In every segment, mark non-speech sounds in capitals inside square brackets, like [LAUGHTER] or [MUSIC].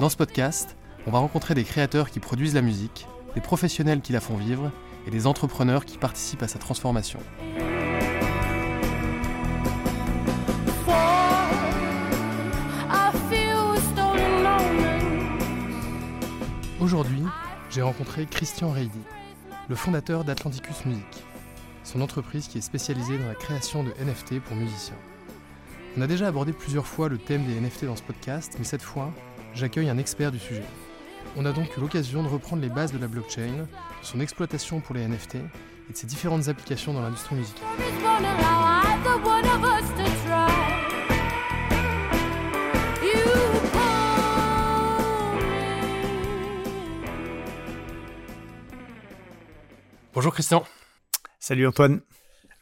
Dans ce podcast, on va rencontrer des créateurs qui produisent la musique, des professionnels qui la font vivre et des entrepreneurs qui participent à sa transformation. Aujourd'hui, j'ai rencontré Christian Reidi, le fondateur d'Atlanticus Music, son entreprise qui est spécialisée dans la création de NFT pour musiciens. On a déjà abordé plusieurs fois le thème des NFT dans ce podcast, mais cette fois, j'accueille un expert du sujet. On a donc eu l'occasion de reprendre les bases de la blockchain, de son exploitation pour les NFT et de ses différentes applications dans l'industrie musicale. Bonjour Christian. Salut Antoine.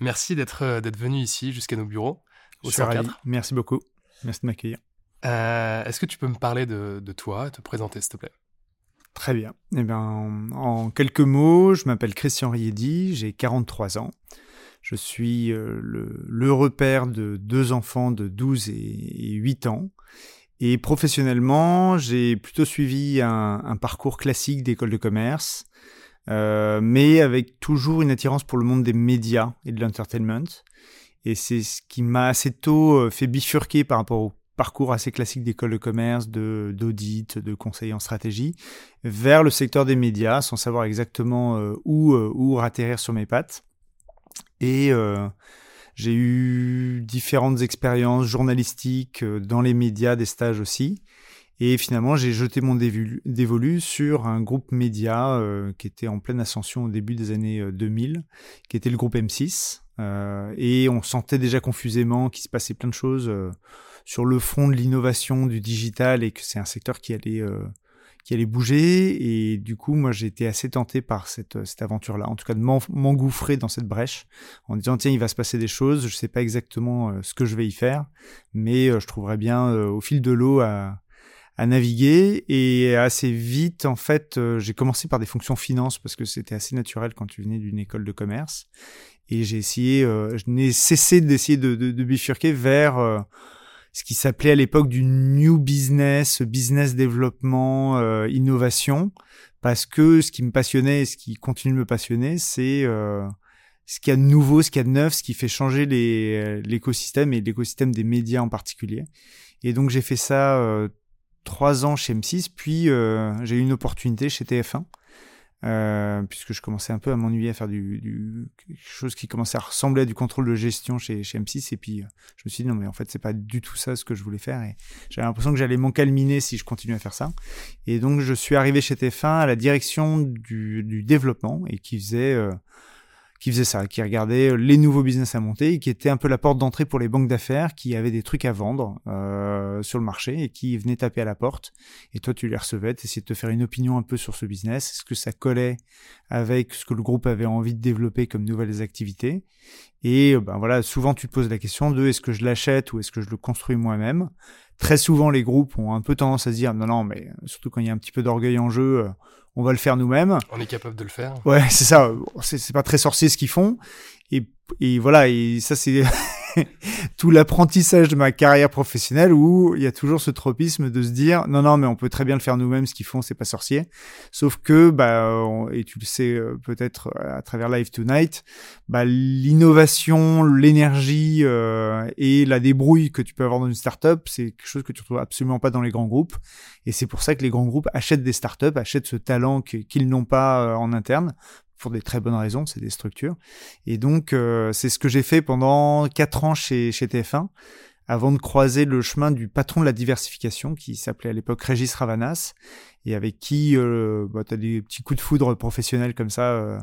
Merci d'être euh, d'être venu ici jusqu'à nos bureaux au 104. Merci beaucoup. Merci de m'accueillir. Euh, est-ce que tu peux me parler de, toi, te présenter s'il te plaît? Très bien. Eh bien, en, quelques mots, je m'appelle Christian Riedi, j'ai 43 ans. Je suis euh, le père de deux enfants de 12 et, 8 ans. Et professionnellement, j'ai plutôt suivi un, parcours classique d'école de commerce, euh, mais avec toujours une attirance pour le monde des médias et de l'entertainment. Et c'est ce qui m'a assez tôt fait bifurquer par rapport au parcours assez classique d'école de commerce, de d'audit, de conseiller en stratégie, vers le secteur des médias, sans savoir exactement euh, où euh, où ratterrir sur mes pattes. Et euh, j'ai eu différentes expériences journalistiques dans les médias, des stages aussi. Et finalement, j'ai jeté mon dévolu sur un groupe média qui était en pleine ascension au début des années 2000, qui était le groupe M6. et on sentait déjà confusément qu'il se passait plein de choses sur le front de l'innovation du digital et que c'est un secteur qui allait euh, qui allait bouger. Et du coup moi j'ai été assez tenté par cette euh, cette aventure là en tout cas de m'engouffrer dans cette brèche en disant tiens il va se passer des choses. Je sais pas exactement euh, ce que je vais y faire mais je trouverai bien au fil de l'eau à à naviguer. Et assez vite en fait j'ai commencé par des fonctions finance parce que c'était assez naturel quand tu venais d'une école de commerce. Et j'ai essayé je n'ai cessé d'essayer de, de, de, bifurquer vers ce qui s'appelait à l'époque du new business, business développement, euh, innovation, parce que ce qui me passionnait et ce qui continue de me passionner, c'est euh, ce qu'il y a de nouveau, ce qu'il y a de neuf, ce qui fait changer l'écosystème et l'écosystème des médias en particulier. Et donc j'ai fait ça euh, trois ans chez M6, puis j'ai eu une opportunité chez TF1 euh, puisque je commençais un peu à m'ennuyer à faire du, du, quelque chose qui commençait à ressembler à du contrôle de gestion chez, chez M6 et puis euh, je me suis dit non mais en fait c'est pas du tout ça ce que je voulais faire. Et j'avais l'impression que j'allais m'encalminer si je continuais à faire ça. Et donc je suis arrivé chez TF1 à la direction du, du développement et qui faisait euh, qui faisait ça, qui regardait les nouveaux business à monter qui était un peu la porte d'entrée pour les banques d'affaires qui avaient des trucs à vendre euh, sur le marché et qui venaient taper à la porte. Et toi, tu les recevais, tu essayais de te faire une opinion un peu sur ce business. Est-ce que ça collait avec ce que le groupe avait envie de développer comme nouvelles activités? Et ben voilà, souvent tu te poses la question de est-ce que je l'achète ou est-ce que je le construis moi-même? Très souvent, les groupes ont un peu tendance à se dire non, non, mais surtout quand il y a un petit peu d'orgueil en jeu, euh, on va le faire nous-mêmes. On est capable de le faire. Ouais, c'est ça. C'est pas très sorcier ce qu'ils font. Et, et voilà, et ça c'est [LAUGHS] [LAUGHS] tout l'apprentissage de ma carrière professionnelle où il y a toujours ce tropisme de se dire non non mais on peut très bien le faire nous-mêmes ce qu'ils font c'est pas sorcier. Sauf que bah et tu le sais euh, peut-être à travers Live Tonight bah l'innovation l'énergie euh, et la débrouille que tu peux avoir dans une startup c'est quelque chose que tu retrouves absolument pas dans les grands groupes. Et c'est pour ça que les grands groupes achètent des startups achètent ce talent qu'ils n'ont pas en interne pour des très bonnes raisons, c'est des structures. Et donc, euh, c'est ce que j'ai fait pendant quatre ans chez, chez TF1, avant de croiser le chemin du patron de la diversification, qui s'appelait à l'époque Régis Ravanas, et avec qui euh, bah, tu as des petits coups de foudre professionnels comme ça, euh,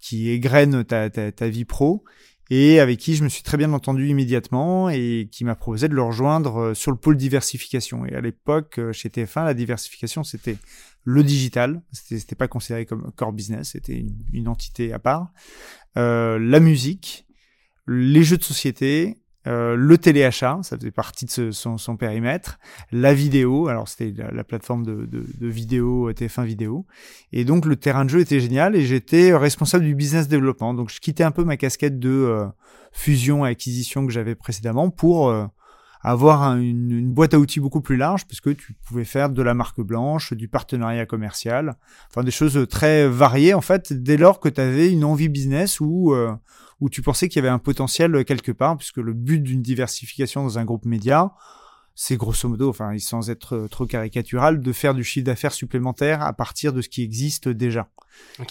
qui égrènent ta, ta, ta, vie pro, et avec qui je me suis très bien entendu immédiatement, et qui m'a proposé de le rejoindre sur le pôle diversification. Et à l'époque, chez TF1, la diversification, c'était le digital, c'était pas considéré comme core business, c'était une, entité à part, euh, la musique, les jeux de société, euh, le téléachat, ça faisait partie de son, périmètre, la vidéo, alors c'était la, plateforme de, vidéo euh, TF1 vidéo, et donc le terrain de jeu était génial et j'étais responsable du business développement, donc je quittais un peu ma casquette de fusion et acquisition que j'avais précédemment pour avoir une, boîte à outils beaucoup plus large, puisque tu pouvais faire de la marque blanche, du partenariat commercial, enfin des choses très variées en fait, dès lors que tu avais une envie business ou euh, où tu pensais qu'il y avait un potentiel quelque part, puisque le but d'une diversification dans un groupe média, c'est grosso modo, enfin sans être trop caricatural, de faire du chiffre d'affaires supplémentaire à partir de ce qui existe déjà.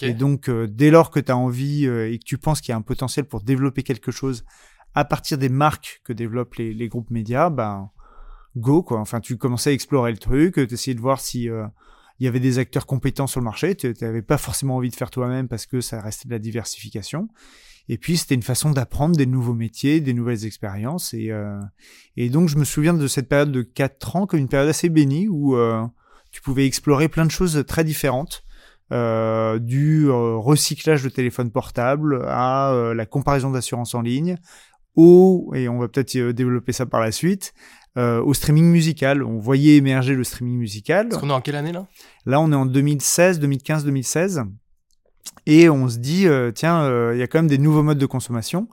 Et donc, euh, dès lors que tu as envie euh, et que tu penses qu'il y a un potentiel pour développer quelque chose à partir des marques que développent les, groupes médias, ben go quoi. Enfin, tu commençais à explorer le truc, tu essayais de voir si euh, il y avait des acteurs compétents sur le marché. Tu n'avais pas forcément envie de faire toi-même parce que ça restait de la diversification. Et puis c'était une façon d'apprendre des nouveaux métiers, des nouvelles expériences. Et, euh, et donc je me souviens de cette période de 4 ans comme une période assez bénie où euh, tu pouvais explorer plein de choses très différentes. Euh, du recyclage de téléphone portable à la comparaison d'assurance en ligne, au, et on va peut-être euh, développer ça par la suite, euh, au streaming musical. On voyait émerger le streaming musical. Est-ce qu'on est en quelle année là? Là, on est en 2016, 2015, 2016. Et on se dit, euh, tiens, il y a quand même des nouveaux modes de consommation.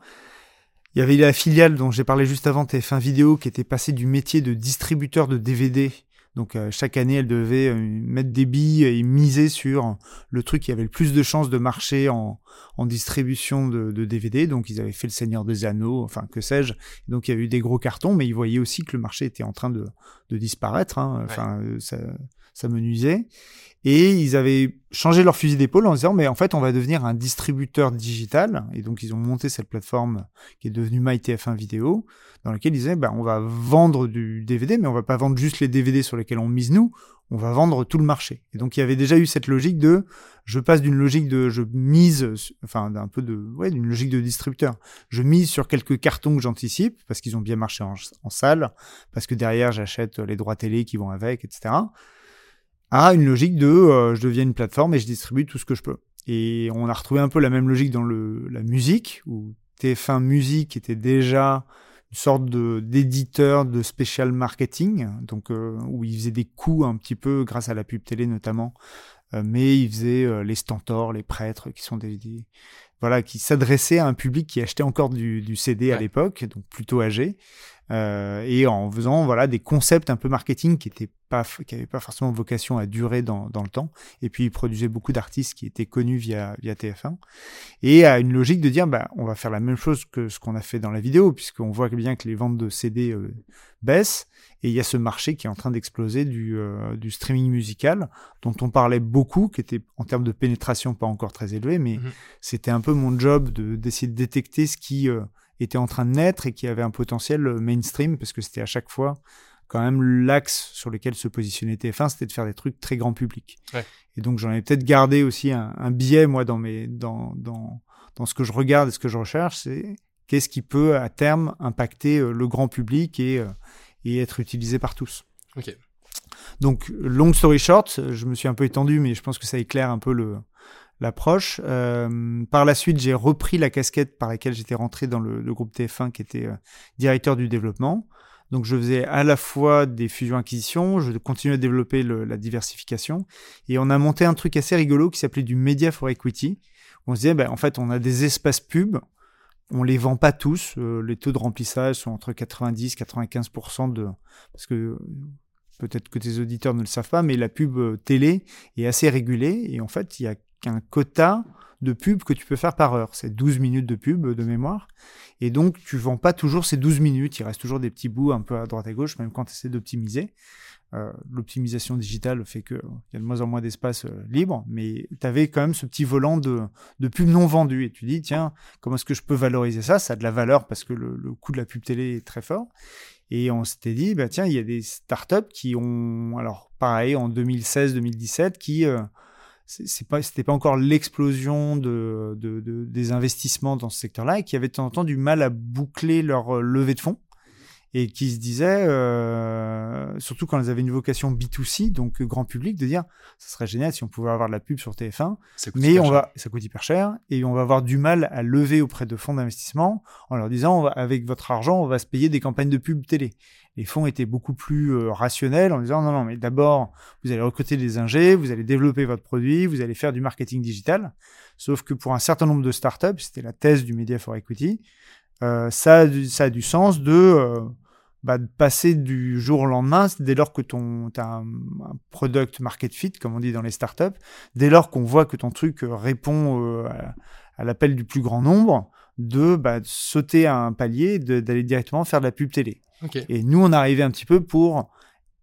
Il y avait la filiale dont j'ai parlé juste avant, TF1 Vidéo, qui était passée du métier de distributeur de DVD donc euh, chaque année, elle devait euh, mettre des billes et miser sur le truc qui avait le plus de chances de marcher en, distribution de, DVD. Donc ils avaient fait le Seigneur des Anneaux, enfin que sais-je. Donc il y a eu des gros cartons, mais ils voyaient aussi que le marché était en train de, disparaître. Hein. Enfin, euh, ça, ça me nuisait. Et ils avaient changé leur fusil d'épaule en disant, mais en fait, on va devenir un distributeur digital. Et donc, ils ont monté cette plateforme qui est devenue MyTF1 Vidéo, dans laquelle ils disaient, ben, on va vendre du DVD, mais on va pas vendre juste les DVD sur lesquels on mise nous, on va vendre tout le marché. Et donc, il y avait déjà eu cette logique de, je passe d'une logique de, je mise, enfin, d'un peu de, ouais, d'une logique de distributeur. Je mise sur quelques cartons que j'anticipe, parce qu'ils ont bien marché en, en salle, parce que derrière, j'achète les droits télé qui vont avec, etc à une logique de euh, je deviens une plateforme et je distribue tout ce que je peux. Et on a retrouvé un peu la même logique dans le, la musique, où TF1 Musique était déjà une sorte de d'éditeur de special marketing, donc euh, où il faisait des coups un petit peu grâce à la pub télé notamment, euh, mais il faisait les stentors, les prêtres, qui sont des, voilà, qui s'adressaient à un public qui achetait encore du, du CD à l'époque, donc plutôt âgé, euh, et en faisant voilà des concepts un peu marketing qui étaient pas qui avaient pas forcément vocation à durer dans, dans le temps. Et puis il produisait beaucoup d'artistes qui étaient connus via via TF1 et à une logique de dire bah on va faire la même chose que ce qu'on a fait dans la vidéo puisqu'on voit bien que les ventes de CD euh, baissent. Et il y a ce marché qui est en train d'exploser du, euh, du streaming musical dont on parlait beaucoup qui était en termes de pénétration pas encore très élevé mais mmh c'était un peu mon job de d'essayer de détecter ce qui était en train de naître et qui avait un potentiel euh, mainstream parce que c'était à chaque fois quand même l'axe sur lequel se positionnait TF1, c'était de faire des trucs très grand public. Et donc j'en ai peut-être gardé aussi un, biais moi dans mes dans, dans dans ce que je regarde et ce que je recherche, c'est qu'est-ce qui peut à terme impacter euh, le grand public et euh, et être utilisé par tous. Donc long story short, je me suis un peu étendu, mais je pense que ça éclaire un peu le l'approche. Euh, par la suite, j'ai repris la casquette par laquelle j'étais rentré dans le, groupe TF1 qui était euh, directeur du développement. Donc je faisais à la fois des fusions-acquisitions, je continuais à développer la diversification, et on a monté un truc assez rigolo qui s'appelait du Media for Equity. On se disait, ben, en fait, on a des espaces pubs on les vend pas tous. les taux de remplissage sont entre 90 95% de parce que peut-être que tes auditeurs ne le savent pas, mais la pub télé est assez régulée et en fait il y a qu'un quota de pub que tu peux faire par heure. C'est 12 minutes de pub de mémoire. Et donc, tu vends pas toujours ces 12 minutes. Il reste toujours des petits bouts un peu à droite et gauche, même quand tu essaies d'optimiser. Euh, l'optimisation digitale fait qu'il y a de moins en moins d'espace euh, libre, mais tu avais quand même ce petit volant de, de pub non vendu. Et tu dis, tiens, comment est-ce que je peux valoriser ça? Ça a de la valeur parce que le, le coût de la pub télé est très fort. Et on s'était dit, bah, tiens, il y a des startups qui ont, alors pareil, en 2016-2017, qui... Euh, c'est pas c'était pas encore l'explosion de, de, de, des investissements dans ce secteur-là et qui avaient de temps en temps du mal à boucler leur euh, levée de fonds et qui se disaient, euh, surtout quand elles avaient une vocation B2C, donc grand public, de dire, ça serait génial si on pouvait avoir de la pub sur TF1, mais on va, ça coûte hyper cher, et on va avoir du mal à lever auprès de fonds d'investissement en leur disant, avec votre argent, on va se payer des campagnes de pub télé les fonds étaient beaucoup plus euh, rationnels en disant non, non, mais d'abord, vous allez recruter des ingés, vous allez développer votre produit, vous allez faire du marketing digital. Sauf que pour un certain nombre de startups, c'était la thèse du Media for Equity, ça, a du, ça a du sens de, euh, bah, de, passer du jour au lendemain, dès lors que ton as un, product market fit, comme on dit dans les startups, dès lors qu'on voit que ton truc répond à, à l'appel du plus grand nombre, de bah, sauter à un palier, d'aller directement faire de la pub télé. Et nous, on arrivait un petit peu pour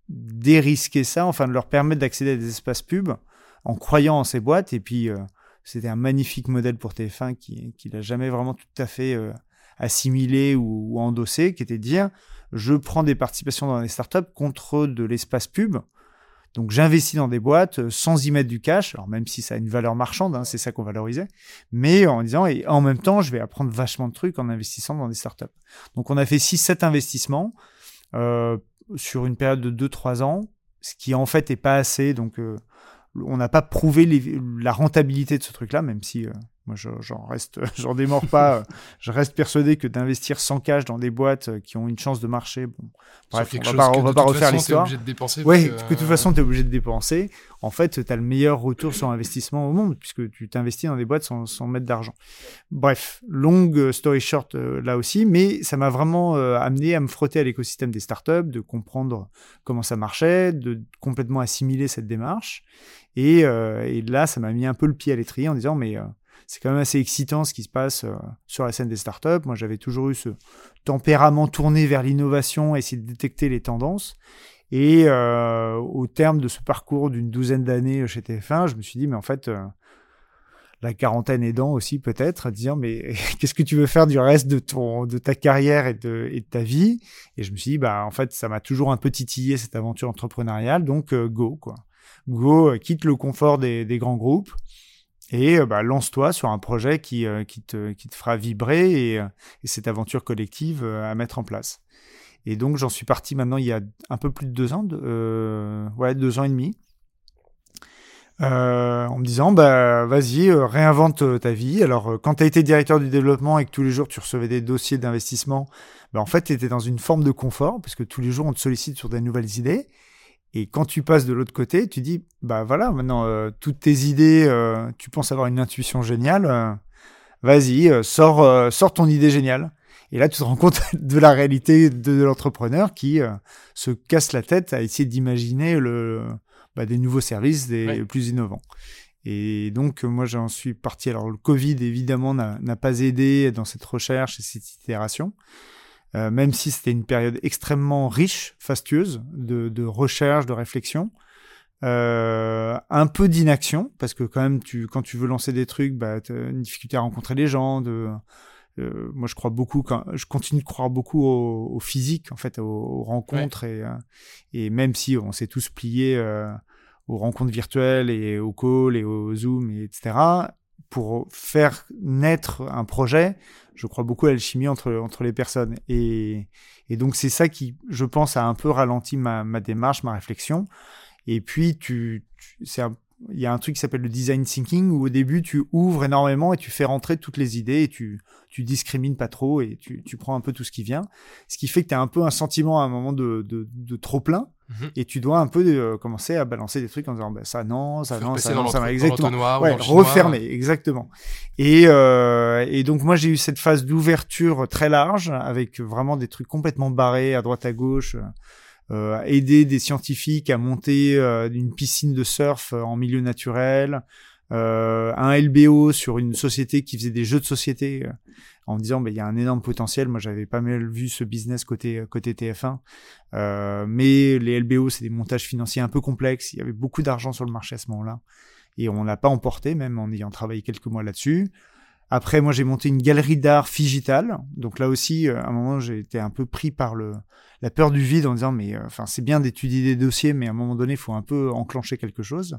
dérisquer ça, enfin de leur permettre d'accéder à des espaces pubs en croyant en ces boîtes. Et puis, euh, c'était un magnifique modèle pour TF1 qui, qui n'a jamais vraiment tout à fait euh, assimilé ou, endossé, qui était de dire, je prends des participations dans des startups contre de l'espace pub. Donc j'investis dans des boîtes euh, sans y mettre du cash, alors même si ça a une valeur marchande, hein, c'est ça qu'on valorisait, mais en disant, et en même temps, je vais apprendre vachement de trucs en investissant dans des startups. Donc on a fait 6-7 investissements euh, sur une période de 2-3 ans, ce qui en fait est pas assez, donc euh, on n'a pas prouvé la rentabilité de ce truc-là, même si moi, j'en reste, [LAUGHS] j'en démords pas. je reste persuadé que d'investir sans cash dans des boîtes euh, qui ont une chance de marcher, bon, bref, on va pas, va pas refaire l'histoire. Oui, que, de toute façon, tu es obligé de dépenser. En fait, tu as le meilleur retour sur investissement au monde, puisque tu t'investis dans des boîtes sans, sans mettre d'argent. Bref, longue story short euh, là aussi, mais ça m'a vraiment euh, amené à me frotter à l'écosystème des startups, de comprendre comment ça marchait, de complètement assimiler cette démarche. Et, et là, ça m'a mis un peu le pied à l'étrier en disant, mais c'est quand même assez excitant ce qui se passe euh, sur la scène des startups. Moi, j'avais toujours eu ce tempérament tourné vers l'innovation, essayer de détecter les tendances. Et euh, au terme de ce parcours d'une douzaine d'années chez TF1, je me suis dit, mais en fait, euh, la quarantaine aidant aussi peut-être, à dire, mais [LAUGHS] qu'est-ce que tu veux faire du reste de, ton, de ta carrière et de, et ta vie? Et je me suis dit, bah, en fait, ça m'a toujours un peu titillé cette aventure entrepreneuriale, donc go, quoi. Go, quitte le confort des grands groupes et euh, bah, lance-toi sur un projet qui, euh, te, fera vibrer et, euh, et, cette aventure collective à mettre en place. Et donc j'en suis parti maintenant il y a un peu plus de deux ans, de, ouais, deux ans et demi, en me disant bah vas-y réinvente ta vie. Alors quand tu as été directeur du développement et que tous les jours tu recevais des dossiers d'investissement, bah, en fait tu étais dans une forme de confort parce que tous les jours on te sollicite sur des nouvelles idées. Et quand tu passes de l'autre côté, tu dis, bah voilà, maintenant, euh, toutes tes idées, euh, tu penses avoir une intuition géniale, euh, vas-y, sors, sors ton idée géniale. Et là, tu te rends compte [LAUGHS] de la réalité de, l'entrepreneur qui se casse la tête à essayer d'imaginer le, bah, des nouveaux services, des plus innovants. Et donc, moi, j'en suis parti. Alors, le Covid, évidemment, n'a pas aidé dans cette recherche et cette itération. Euh, même si c'était une période extrêmement riche, fastueuse, de, recherche, de réflexion. Euh, un peu d'inaction, parce que quand même, tu, quand tu veux lancer des trucs, bah, tu as une difficulté à rencontrer les gens. De, euh, moi, je crois beaucoup, quand, je continue de croire beaucoup au, physique, en fait, aux, rencontres. Et, et, même si on s'est tous pliés aux rencontres virtuelles et aux calls et aux Zoom, et etc., pour faire naître un projet, je crois beaucoup à l'alchimie entre, entre les personnes. Et, et donc, c'est ça qui, je pense, a un peu ralenti ma, ma, démarche, ma réflexion. Et puis, tu, c'est il y a un truc qui s'appelle le design thinking où au début tu ouvres énormément et tu fais rentrer toutes les idées et tu tu discrimines pas trop et tu, tu prends un peu tout ce qui vient. Ce qui fait que tu as un peu un sentiment à un moment de, de, de trop plein mhm. et tu dois un peu euh, commencer à balancer des trucs en disant bah, ça non ça non ça non ça va exactement. ouais, refermer exactement. Et euh, et donc moi j'ai eu cette phase d'ouverture très large avec vraiment des trucs complètement barrés à droite à gauche euh, aider des scientifiques à monter euh, une piscine de surf euh, en milieu naturel, euh, un LBO sur une société qui faisait des jeux de société en disant bah, il y a un énorme potentiel. Moi, j'avais pas mal vu ce business côté côté TF1, euh, mais les LBO c'est des montages financiers un peu complexes. Il y avait beaucoup d'argent sur le marché à ce moment-là et on l'a pas emporté, même en ayant travaillé quelques mois là-dessus. Après, moi, j'ai monté une galerie d'art figital. Donc là aussi, à un moment, j'ai été un peu pris par le, la peur du vide en disant mais euh, enfin c'est bien d'étudier des dossiers mais à un moment donné il faut un peu enclencher quelque chose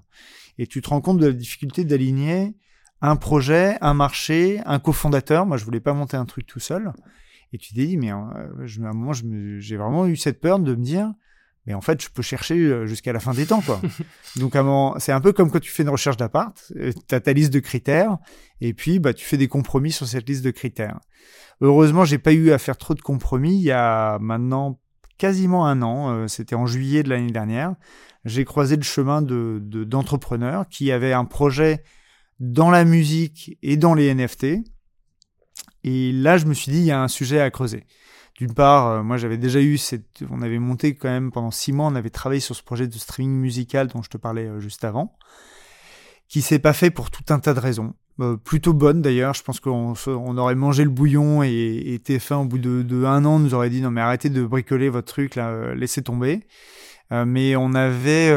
et tu te rends compte de la difficulté d'aligner un projet, un marché, un cofondateur. Moi je voulais pas monter un truc tout seul et tu t'es dit mais euh, à un moment j'ai vraiment eu cette peur de me dire mais en fait, je peux chercher euh, jusqu'à la fin des temps, quoi. [LAUGHS] Donc, c'est un peu comme quand tu fais une recherche d'appart, tu as ta liste de critères, et puis, bah, tu fais des compromis sur cette liste de critères. Heureusement, j'ai pas eu à faire trop de compromis. Il y a maintenant quasiment un an, euh, c'était en juillet de l'année dernière, j'ai croisé le chemin de d'entrepreneurs qui avaient un projet dans la musique et dans les NFT. Et là, je me suis dit, il y a un sujet à creuser. D'une part, euh, moi j'avais déjà eu cette, on avait monté quand même pendant six mois, on avait travaillé sur ce projet de streaming musical dont je te parlais euh, juste avant, qui s'est pas fait pour tout un tas de raisons. Euh, plutôt bonne d'ailleurs. Je pense qu'on on aurait mangé le bouillon et, et TF1 au bout de, un an nous aurait dit non mais arrêtez de bricoler votre truc là, euh, laissez tomber. Mais on avait,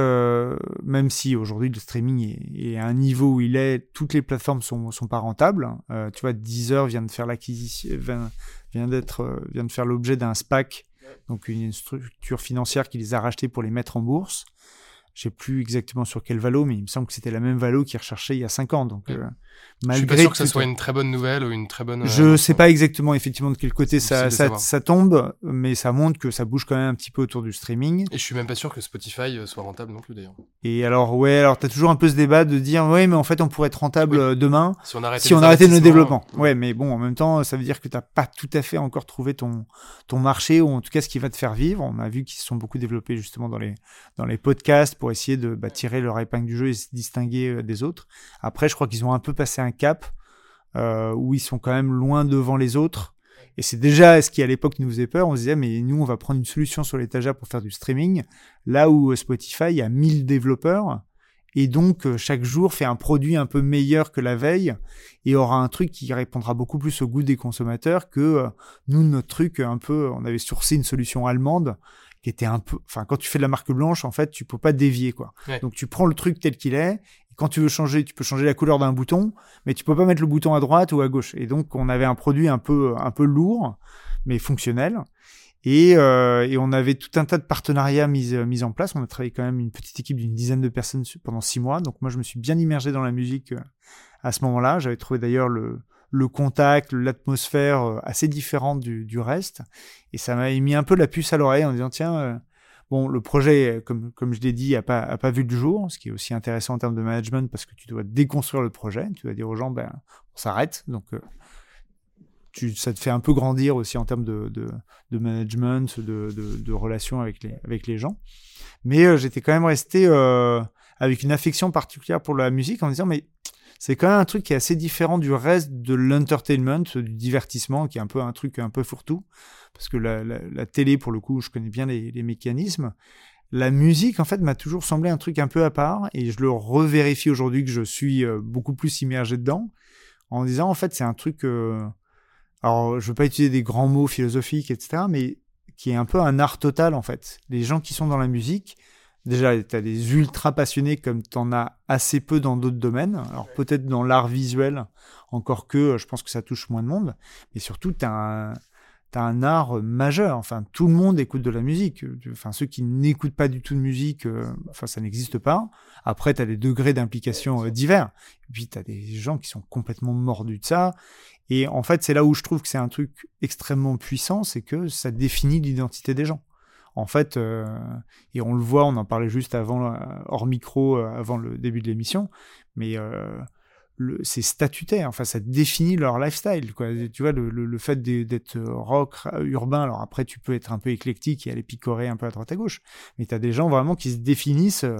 même si aujourd'hui le streaming est, est, à un niveau où il est, toutes les plateformes sont, sont pas rentables. Tu vois, Deezer vient de faire l'acquisition, vient, d'être, vient de faire l'objet d'un SPAC, donc une structure financière qui les a rachetés pour les mettre en bourse. Je sais plus exactement sur quel valo, mais il me semble que c'était la même valo qui recherchait il y a cinq ans. Donc, euh, malgré je suis pas sûr que ça soit une très bonne nouvelle ou une très bonne. Je euh, sais pas exactement effectivement de quel côté ça, ça, ça, tombe, mais ça montre que ça bouge quand même un petit peu autour du streaming. Et je suis même pas sûr que Spotify euh, soit rentable non plus d'ailleurs. Et alors ouais, alors t'as toujours un peu ce débat de dire ouais, mais en fait on pourrait être rentable euh, demain si on arrêtait, si on arrêtait nos développements. Ouais, mais bon, en même temps, ça veut dire que t'as pas tout à fait encore trouvé ton ton marché ou en tout cas ce qui va te faire vivre. On a vu qu'ils se sont beaucoup développés justement dans les dans les podcasts pour essayer de bah, tirer leur épingle du jeu et se distinguer euh, des autres. Après, je crois qu'ils ont un peu passé un cap euh, où ils sont quand même loin devant les autres. Et c'est déjà ce qui à l'époque nous faisait peur. On se disait, mais nous, on va prendre une solution sur l'étagère pour faire du streaming. Là où euh, Spotify, il y a 1000 développeurs. Et donc, chaque jour fait un produit un peu meilleur que la veille et aura un truc qui répondra beaucoup plus au goût des consommateurs que nous, notre truc, un peu, on avait sourcé une solution allemande qui était un peu, enfin, quand tu fais de la marque blanche, en fait, tu peux pas dévier, quoi. Donc, tu prends le truc tel qu'il est. Et quand tu veux changer, tu peux changer la couleur d'un bouton, mais tu peux pas mettre le bouton à droite ou à gauche. Et donc, on avait un produit un peu, un peu lourd, mais fonctionnel. Et, euh, et, on avait tout un tas de partenariats mis, euh, mis en place. On a travaillé quand même une petite équipe d'une dizaine de personnes pendant six mois. Donc moi, je me suis bien immergé dans la musique euh, à ce moment-là. J'avais trouvé d'ailleurs le, le contact, l'atmosphère euh, assez différente du, du, reste. Et ça m'a mis un peu la puce à l'oreille en disant, tiens, euh, bon, le projet, comme, comme je l'ai dit, a pas, pas vu le jour, ce qui est aussi intéressant en termes de management parce que tu dois déconstruire le projet. Tu dois dire aux gens, ben, on s'arrête. Donc, euh, ça te fait un peu grandir aussi en termes de, de, management, de, de, relations avec les, avec les gens. Mais j'étais quand même resté avec une affection particulière pour la musique en disant, mais c'est quand même un truc qui est assez différent du reste de l'entertainment, du divertissement, qui est un peu un truc un peu fourre-tout. Parce que la, télé, pour le coup, je connais bien les, les mécanismes. La musique, en fait, m'a toujours semblé un truc un peu à part, et je le revérifie aujourd'hui que je suis euh, beaucoup plus immergé dedans, en disant, en fait, c'est un truc... Euh... Alors, je veux pas utiliser des grands mots philosophiques, etc., mais qui est un peu un art total, en fait. Les gens qui sont dans la musique, Déjà, tu as des ultra passionnés comme tu en as assez peu dans d'autres domaines. Alors peut-être dans l'art visuel, encore que euh, je pense que ça touche moins de monde. Mais surtout, tu as, un art majeur. Enfin, tout le monde écoute de la musique. Enfin, ceux qui n'écoutent pas du tout de musique, euh, enfin, ça n'existe pas. Après, tu as des degrés d'implication euh, divers. Et puis, tu as des gens qui sont complètement mordus de ça. Et en fait, c'est là où je trouve que c'est un truc extrêmement puissant, c'est que ça définit l'identité des gens en fait, et on le voit, on en parlait juste avant, hors micro, avant le début de l'émission, mais c'est statutaire, enfin ça définit leur lifestyle. Quoi. Tu vois, le, fait d'être rock, urbain, alors après tu peux être un peu éclectique et aller picorer un peu à droite à gauche, mais tu as des gens vraiment qui se définissent, euh,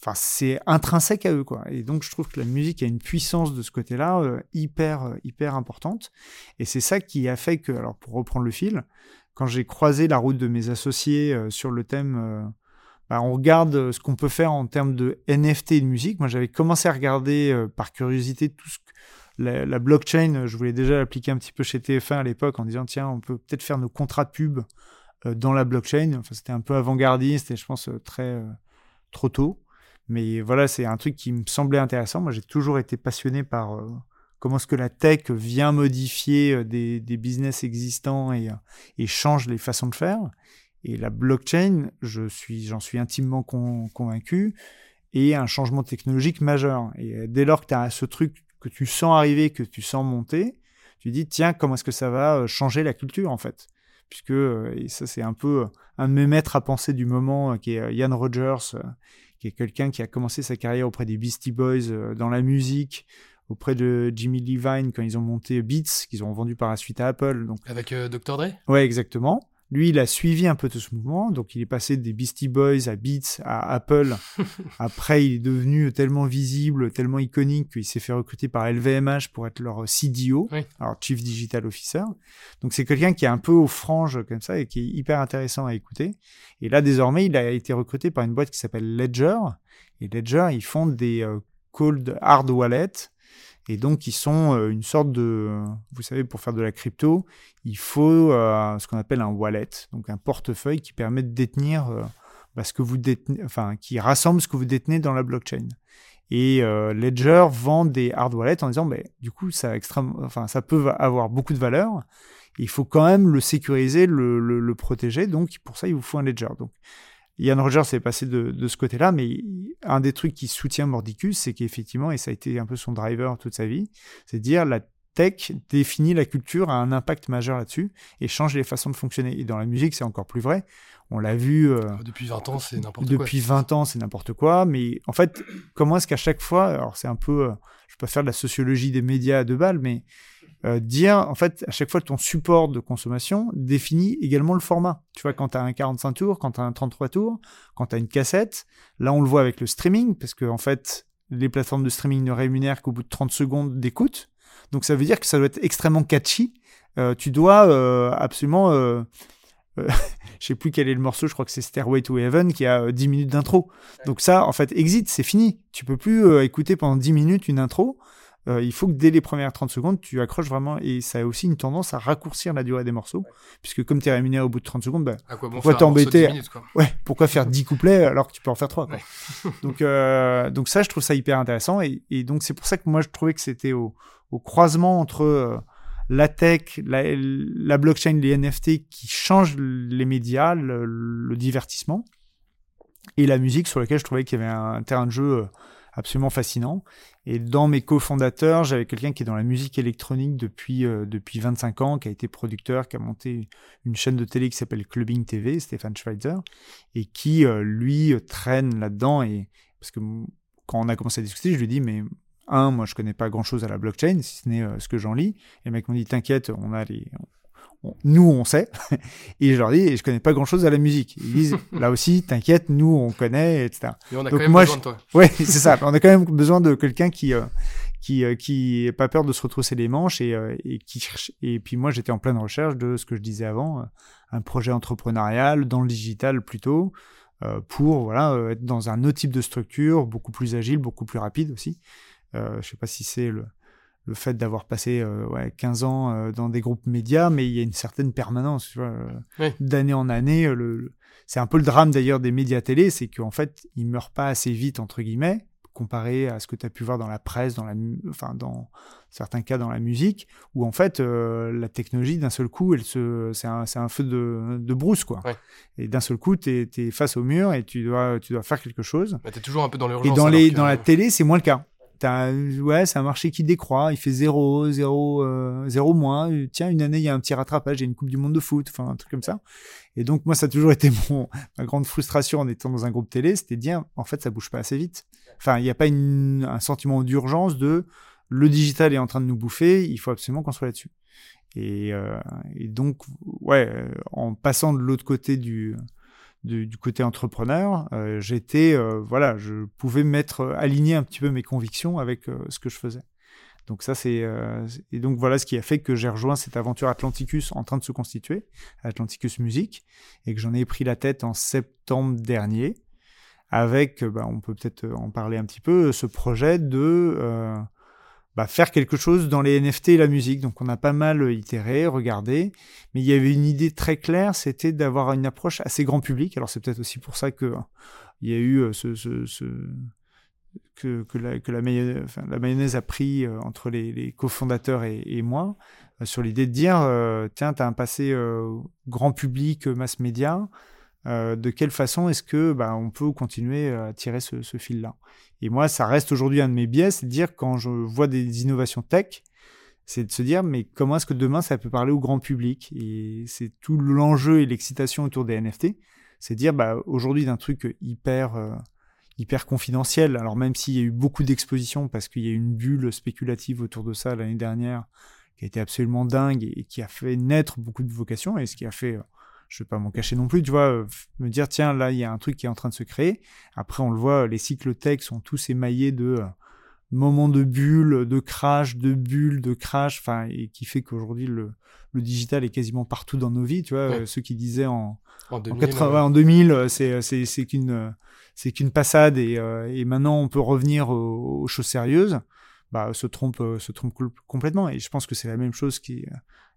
enfin c'est intrinsèque à eux. Quoi. Et donc je trouve que la musique a une puissance de ce côté-là euh, hyper, euh, hyper importante. Et c'est ça qui a fait que, alors pour reprendre le fil, quand j'ai croisé la route de mes associés sur le thème bah, on regarde euh, ce qu'on peut faire en termes de NFT et de musique. Moi, j'avais commencé à regarder euh, par curiosité tout ce que la, blockchain. Euh, je voulais déjà l'appliquer un petit peu chez TF1 à l'époque en disant tiens, on peut peut-être faire nos contrats de pub dans la blockchain. Enfin, c'était un peu avant-gardiste et je pense très trop tôt. Mais voilà, c'est un truc qui me semblait intéressant. Moi, j'ai toujours été passionné par comment est-ce que la tech vient modifier des, business existants et, et change les façons de faire? Et la blockchain, je suis, j'en suis intimement convaincu, est un changement technologique majeur. Et euh, dès lors que tu as ce truc que tu sens arriver, que tu sens monter, tu dis tiens comment est-ce que ça va euh, changer la culture en fait? Puisque euh, et ça c'est un peu un de mes maîtres à penser du moment qui est Ian Rogers qui est quelqu'un qui a commencé sa carrière auprès des Beastie Boys dans la musique auprès de Jimmy Levine quand ils ont monté Beats qu'ils ont vendu par la suite à Apple donc avec Dr Dre? Ouais exactement lui, il a suivi un peu tout ce mouvement, donc il est passé des Beastie Boys à Beats, à Apple. [LAUGHS] Après, il est devenu tellement visible, tellement iconique qu'il s'est fait recruter par LVMH pour être leur CDO, alors Chief Digital Officer. Donc c'est quelqu'un qui est un peu aux franges comme ça et qui est hyper intéressant à écouter. Et là, désormais, il a été recruté par une boîte qui s'appelle Ledger. Et Ledger, ils font des euh, cold hard wallets et donc, ils sont euh, une sorte de, vous savez, pour faire de la crypto, il faut euh, ce qu'on appelle un wallet, donc un portefeuille qui permet de détenir euh, bah, ce que vous détenez, enfin, qui rassemble ce que vous détenez dans la blockchain. Et Ledger vend des hard wallets en disant, bah, du coup, ça, peut avoir beaucoup de valeur. Il faut quand même le sécuriser, le, protéger. Donc, pour ça, il vous faut un Ledger. Ian Rogers est passé de, ce côté-là, mais un des trucs qui soutient Mordicus, c'est qu'effectivement, et ça a été un peu son driver toute sa vie, c'est de dire la tech définit la culture, a un impact majeur là-dessus et change les façons de fonctionner. Et dans la musique, c'est encore plus vrai. On l'a vu. Euh, ah, depuis 20 ans, c'est n'importe quoi. Depuis 20 ans, c'est n'importe quoi. Mais en fait, comment est-ce qu'à chaque fois, alors c'est un peu, euh, je peux pas faire de la sociologie des médias à deux balles, mais euh, dire, en fait, à chaque fois, ton support de consommation définit également le format. Tu vois, quand tu as un 45 tours, quand tu as un 33 tours, quand tu as une cassette, là, on le voit avec le streaming, parce que, en fait, les plateformes de streaming ne rémunèrent qu'au bout de 30 secondes d'écoute. Donc, ça veut dire que ça doit être extrêmement catchy. Euh, tu dois euh, absolument... [LAUGHS] je sais plus quel est le morceau, je crois que c'est Stairway to Heaven qui a 10 minutes d'intro. Donc ça, en fait, exit, c'est fini. Tu peux plus écouter pendant 10 minutes une intro. Euh, il faut que dès les premières 30 secondes, tu accroches vraiment. Et ça a aussi une tendance à raccourcir la durée des morceaux. Puisque comme tu es rémunéré au bout de 30 secondes, bah, pourquoi t'embêter Ouais, pourquoi faire 10 couplets alors que tu peux en faire 3 donc, euh, donc ça, je trouve ça hyper intéressant. Et, donc c'est pour ça que moi, je trouvais que c'était au, croisement entre euh, la tech, la, blockchain, les NFT qui changent les médias, le, divertissement, et la musique sur laquelle je trouvais qu'il y avait un terrain de jeu absolument fascinant. Et dans mes cofondateurs, j'avais quelqu'un qui est dans la musique électronique depuis, euh, depuis 25 ans, qui a été producteur, qui a monté une chaîne de télé qui s'appelle Clubbing TV, Stéphane Schweitzer, et qui, euh, lui, traîne là-dedans. Et parce que quand on a commencé à discuter, je lui ai dit, mais un, moi, je connais pas grand-chose à la blockchain, si ce n'est euh, ce que j'en lis. Et le mec m'a dit, t'inquiète, on a les, nous on sait, et je leur dis, je connais pas grand chose à la musique. Ils disent, [LAUGHS] là aussi, t'inquiète, nous on connaît, etc. Et on a quand même besoin de toi. Ouais, c'est ça. [LAUGHS] On a quand même besoin de quelqu'un qui, euh, qui, euh, qui pas peur de se retrousser les manches et, euh, et qui cherche. Et puis moi, j'étais en pleine recherche de ce que je disais avant, un projet entrepreneurial dans le digital plutôt, pour voilà être dans un autre type de structure, beaucoup plus agile, beaucoup plus rapide aussi. je sais pas si c'est le le fait d'avoir passé euh, ouais, 15 ans euh, dans des groupes médias, mais il y a une certaine permanence, tu vois, euh, d'année en année. Le, C'est un peu le drame d'ailleurs des médias télé, c'est qu'en fait, ils meurent pas assez vite, entre guillemets, comparé à ce que tu as pu voir dans la presse, dans, la, enfin, dans certains cas dans la musique, où en fait, la technologie, d'un seul coup, elle se, c'est, un, feu de, de brousse, quoi. Et d'un seul coup, tu es, face au mur et tu dois, tu dois faire quelque chose. tu es toujours un peu dans l'urgence. Et dans, les, dans la télé, c'est moins le cas ouais, c'est un marché qui décroît, il fait 0, 0, 0 moins. Tiens, une année, il y a un petit rattrapage, il y a une Coupe du Monde de foot, enfin, un truc comme ça. Et donc, moi, ça a toujours été [LAUGHS] mon, ma grande frustration en étant dans un groupe télé, c'était de dire, en fait, ça bouge pas assez vite. Enfin, il n'y a pas un sentiment d'urgence de le digital est en train de nous bouffer, il faut absolument qu'on soit là-dessus. Et, euh, et, donc, ouais, euh, en passant de l'autre côté du, du, du, côté entrepreneur, euh, j'étais, euh, voilà, je pouvais mettre, aligner un petit peu mes convictions avec euh, ce que je faisais. Donc ça, c'est et donc voilà ce qui a fait que j'ai rejoint cette aventure Atlanticus en train de se constituer, Atlanticus Music, et que j'en ai pris la tête en septembre dernier, avec, bah, on peut peut-être en parler un petit peu, ce projet de bah, faire quelque chose dans les NFT et la musique. Donc on a pas mal itéré, regardé, mais il y avait une idée très claire, c'était d'avoir une approche assez grand public. Alors c'est peut-être aussi pour ça que il y a eu euh, ce, ce, ce que, que, la, mayonnaise, a pris euh, entre les, cofondateurs et, moi euh, sur l'idée de dire euh, tiens, tu as un passé euh, grand public, mass média. De quelle façon est-ce que bah, on peut continuer à tirer ce, ce fil-là? Et moi, ça reste aujourd'hui un de mes biais, c'est de dire quand je vois des innovations tech, c'est de se dire mais comment est-ce que demain ça peut parler au grand public? Et c'est tout l'enjeu et l'excitation autour des NFT, c'est de dire bah aujourd'hui d'un truc hyper euh, hyper confidentiel. Alors même s'il y a eu beaucoup d'expositions parce qu'il y a eu une bulle spéculative autour de ça l'année dernière qui a été absolument dingue et qui a fait naître beaucoup de vocations et ce qui a fait je vais pas m'en cacher non plus, tu vois, euh, me dire tiens là il y a un truc qui est en train de se créer. Après on le voit, les cycles tech sont tous émaillés de euh, moments de bulle, de crash, de bulle, de crash, enfin et qui fait qu'aujourd'hui le, le digital est quasiment partout dans nos vies, tu vois. Ouais. Euh, ceux qui disaient en en 2000, en, 80, ouais. en 2000 c'est c'est c'est qu'une c'est qu'une passade et, euh, et maintenant on peut revenir aux, aux choses sérieuses. Bah, se trompe se trompe complètement et je pense que c'est la même chose qui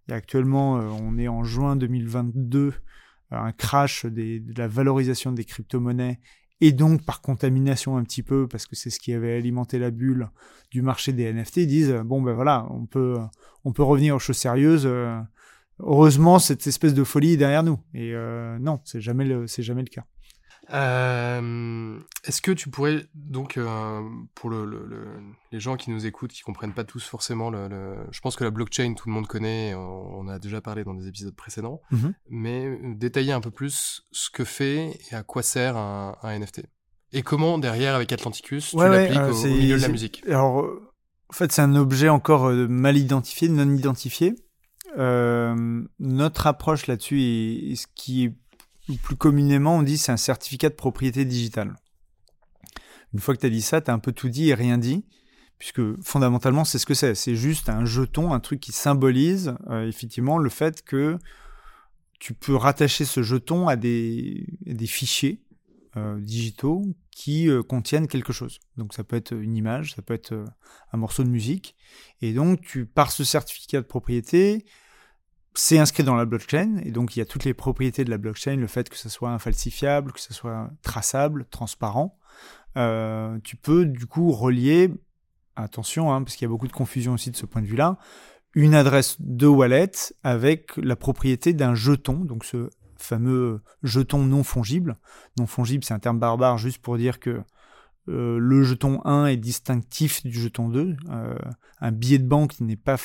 et actuellement, euh, on est en juin 2022, un crash de la valorisation des crypto-monnaies et donc par contamination un petit peu, parce que c'est ce qui avait alimenté la bulle du marché des NFT, ils disent bon ben voilà, on peut on peut revenir aux choses sérieuses. Euh, heureusement, cette espèce de folie est derrière nous. Et euh, non, c'est jamais c'est jamais le cas. Euh, Est-ce que tu pourrais donc euh, pour le, le, le, les gens qui nous écoutent, qui comprennent pas tous forcément le, je pense que la blockchain tout le monde connaît, on, on a déjà parlé dans des épisodes précédents, mm -hmm. mais détailler un peu plus ce que fait et à quoi sert un, un NFT et comment derrière avec Atlanticus tu ouais, l'appliques ouais, au, au, milieu de la musique. Alors en fait c'est un objet encore euh, mal identifié, non identifié. Euh, notre approche là-dessus est, est ce qui est plus communément on dit c'est un certificat de propriété digitale. Une fois que tu as dit ça, tu as un peu tout dit et rien dit, puisque fondamentalement c'est ce que c'est. C'est juste un jeton, un truc qui symbolise euh, effectivement le fait que tu peux rattacher ce jeton à des, fichiers euh, digitaux qui euh, contiennent quelque chose. Donc ça peut être une image, ça peut être un morceau de musique. Et donc tu, par ce certificat de propriété, c'est inscrit dans la blockchain et donc il y a toutes les propriétés de la blockchain, le fait que ça soit infalsifiable, que ça soit traçable, transparent. Euh, tu peux du coup relier, attention, hein, parce qu'il y a beaucoup de confusion aussi de ce point de vue-là, une adresse de wallet avec la propriété d'un jeton, donc ce fameux jeton non fongible. Non fongible, c'est un terme barbare juste pour dire que euh, le jeton 1 est distinctif du jeton 2. Euh, un billet de banque n'est pas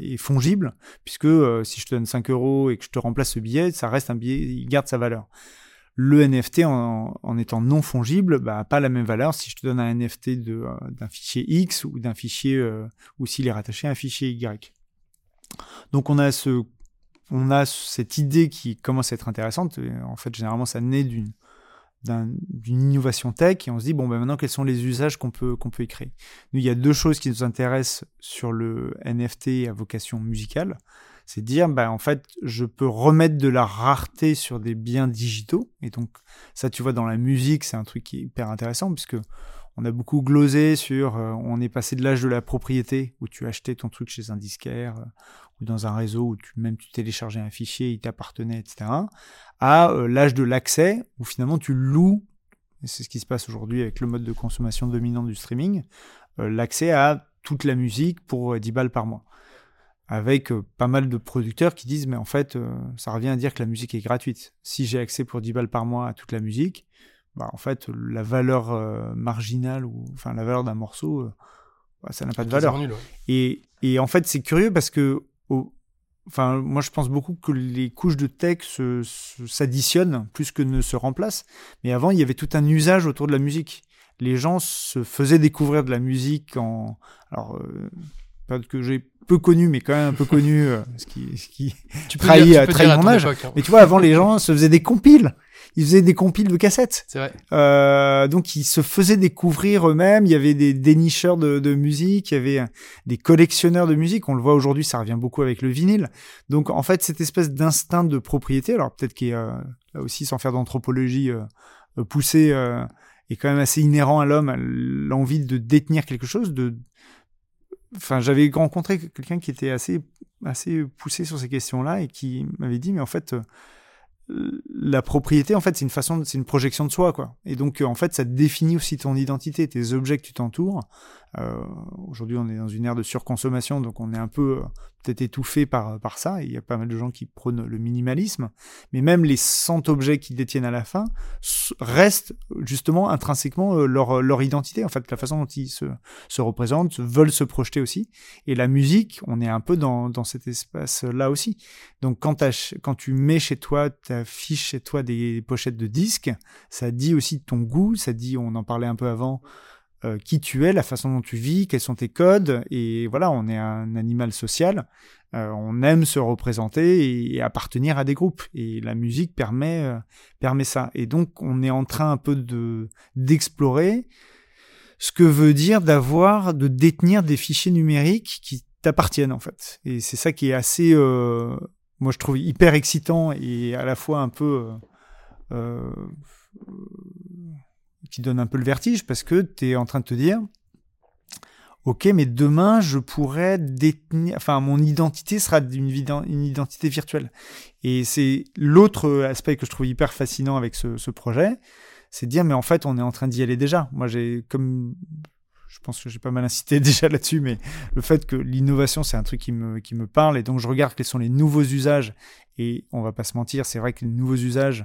est fongible, puisque euh, si je te donne 5 euros et que je te remplace ce billet, ça reste un billet, il garde sa valeur. Le NFT, en, étant non fongible, bah, pas la même valeur si je te donne un NFT d'un fichier X ou d'un fichier, ou s'il est rattaché à un fichier Y. Donc on a ce on a cette idée qui commence à être intéressante. En fait, généralement, ça naît d'une d'une innovation tech et on se dit bon ben maintenant quels sont les usages qu'on peut qu'on peut y créer? Nous il y a deux choses qui nous intéressent sur le NFT à vocation musicale, c'est dire ben en fait je peux remettre de la rareté sur des biens digitaux et donc ça tu vois dans la musique c'est un truc qui est hyper intéressant puisque on a beaucoup glosé sur euh, on est passé de l'âge de la propriété où tu achetais ton truc chez un disquaire euh, ou dans un réseau où même tu téléchargeais un fichier, il t'appartenait, etc., à euh, l'âge de l'accès où finalement tu loues, et c'est ce qui se passe aujourd'hui avec le mode de consommation dominant du streaming, l'accès à toute la musique pour 10 balles par mois. Avec pas mal de producteurs qui disent mais en fait ça revient à dire que la musique est gratuite. Si j'ai accès pour 10 balles par mois à toute la musique, bah, en fait, la valeur marginale ou enfin la valeur d'un morceau, bah, ça n'a pas de valeur. et, et, en fait, c'est curieux parce que Enfin, moi, je pense beaucoup que les couches de texte s'additionnent plus que ne se remplacent. Mais avant, il y avait tout un usage autour de la musique. Les gens se faisaient découvrir de la musique en. Alors, euh, pas que j'ai peu connu, mais quand même un peu connu, euh, ce qui, ce qui tu trahit, mon âge. Hein. Mais tu vois, avant, les gens se faisaient des compiles ils faisaient des compiles de cassettes. C'est vrai. Euh, donc ils se faisaient découvrir eux-mêmes. Il y avait des dénicheurs de, de, musique, il y avait des collectionneurs de musique. On le voit aujourd'hui, ça revient beaucoup avec le vinyle. Donc en fait, cette espèce d'instinct de propriété, alors peut-être qu'il y a là aussi sans faire d'anthropologie euh, euh poussée, euh, est quand même assez inhérent à l'homme, l'envie de détenir quelque chose. De, enfin, j'avais rencontré quelqu'un qui était assez assez poussé sur ces questions-là et qui m'avait dit, mais en fait la propriété, en fait, c'est une façon, c'est une projection de soi, quoi. Et donc, en fait, ça définit aussi ton identité, tes objets que tu t'entoures. Euh, aujourd'hui, on est dans une ère de surconsommation, donc on est un peu euh, peut-être étouffé par, par ça. il y a pas mal de gens qui prônent le minimalisme. Mais même les 100 objets qu'ils détiennent à la fin restent justement intrinsèquement euh, leur, leur identité, en fait, la façon dont ils se, se représentent, veulent se projeter aussi. Et la musique, on est un peu dans, dans cet espace-là aussi. Donc, quand, quand tu mets chez toi, tu affiches chez toi des pochettes de disques, ça dit aussi ton goût, ça dit, on en parlait un peu avant, euh, qui tu es, la façon dont tu vis, quels sont tes codes. Et voilà, on est un animal social. Euh, on aime se représenter et, appartenir à des groupes. Et la musique permet, euh, permet ça. Et donc, on est en train un peu de d'explorer ce que veut dire d'avoir, de détenir des fichiers numériques qui t'appartiennent en fait. Et c'est ça qui est assez, moi je trouve hyper excitant et à la fois un peu qui donne un peu le vertige parce que tu es en train de te dire Ok, mais demain, je pourrais détenir. Enfin, mon identité sera une, identité virtuelle. Et c'est l'autre aspect que je trouve hyper fascinant avec ce, projet c'est de dire, mais en fait, on est en train d'y aller déjà. Moi, j'ai comme. Je pense que j'ai pas mal incité [LAUGHS] déjà là-dessus, mais le fait que l'innovation, c'est un truc qui me, qui me parle. Et donc, je regarde quels sont les nouveaux usages. Et on va pas se mentir, c'est vrai que les nouveaux usages,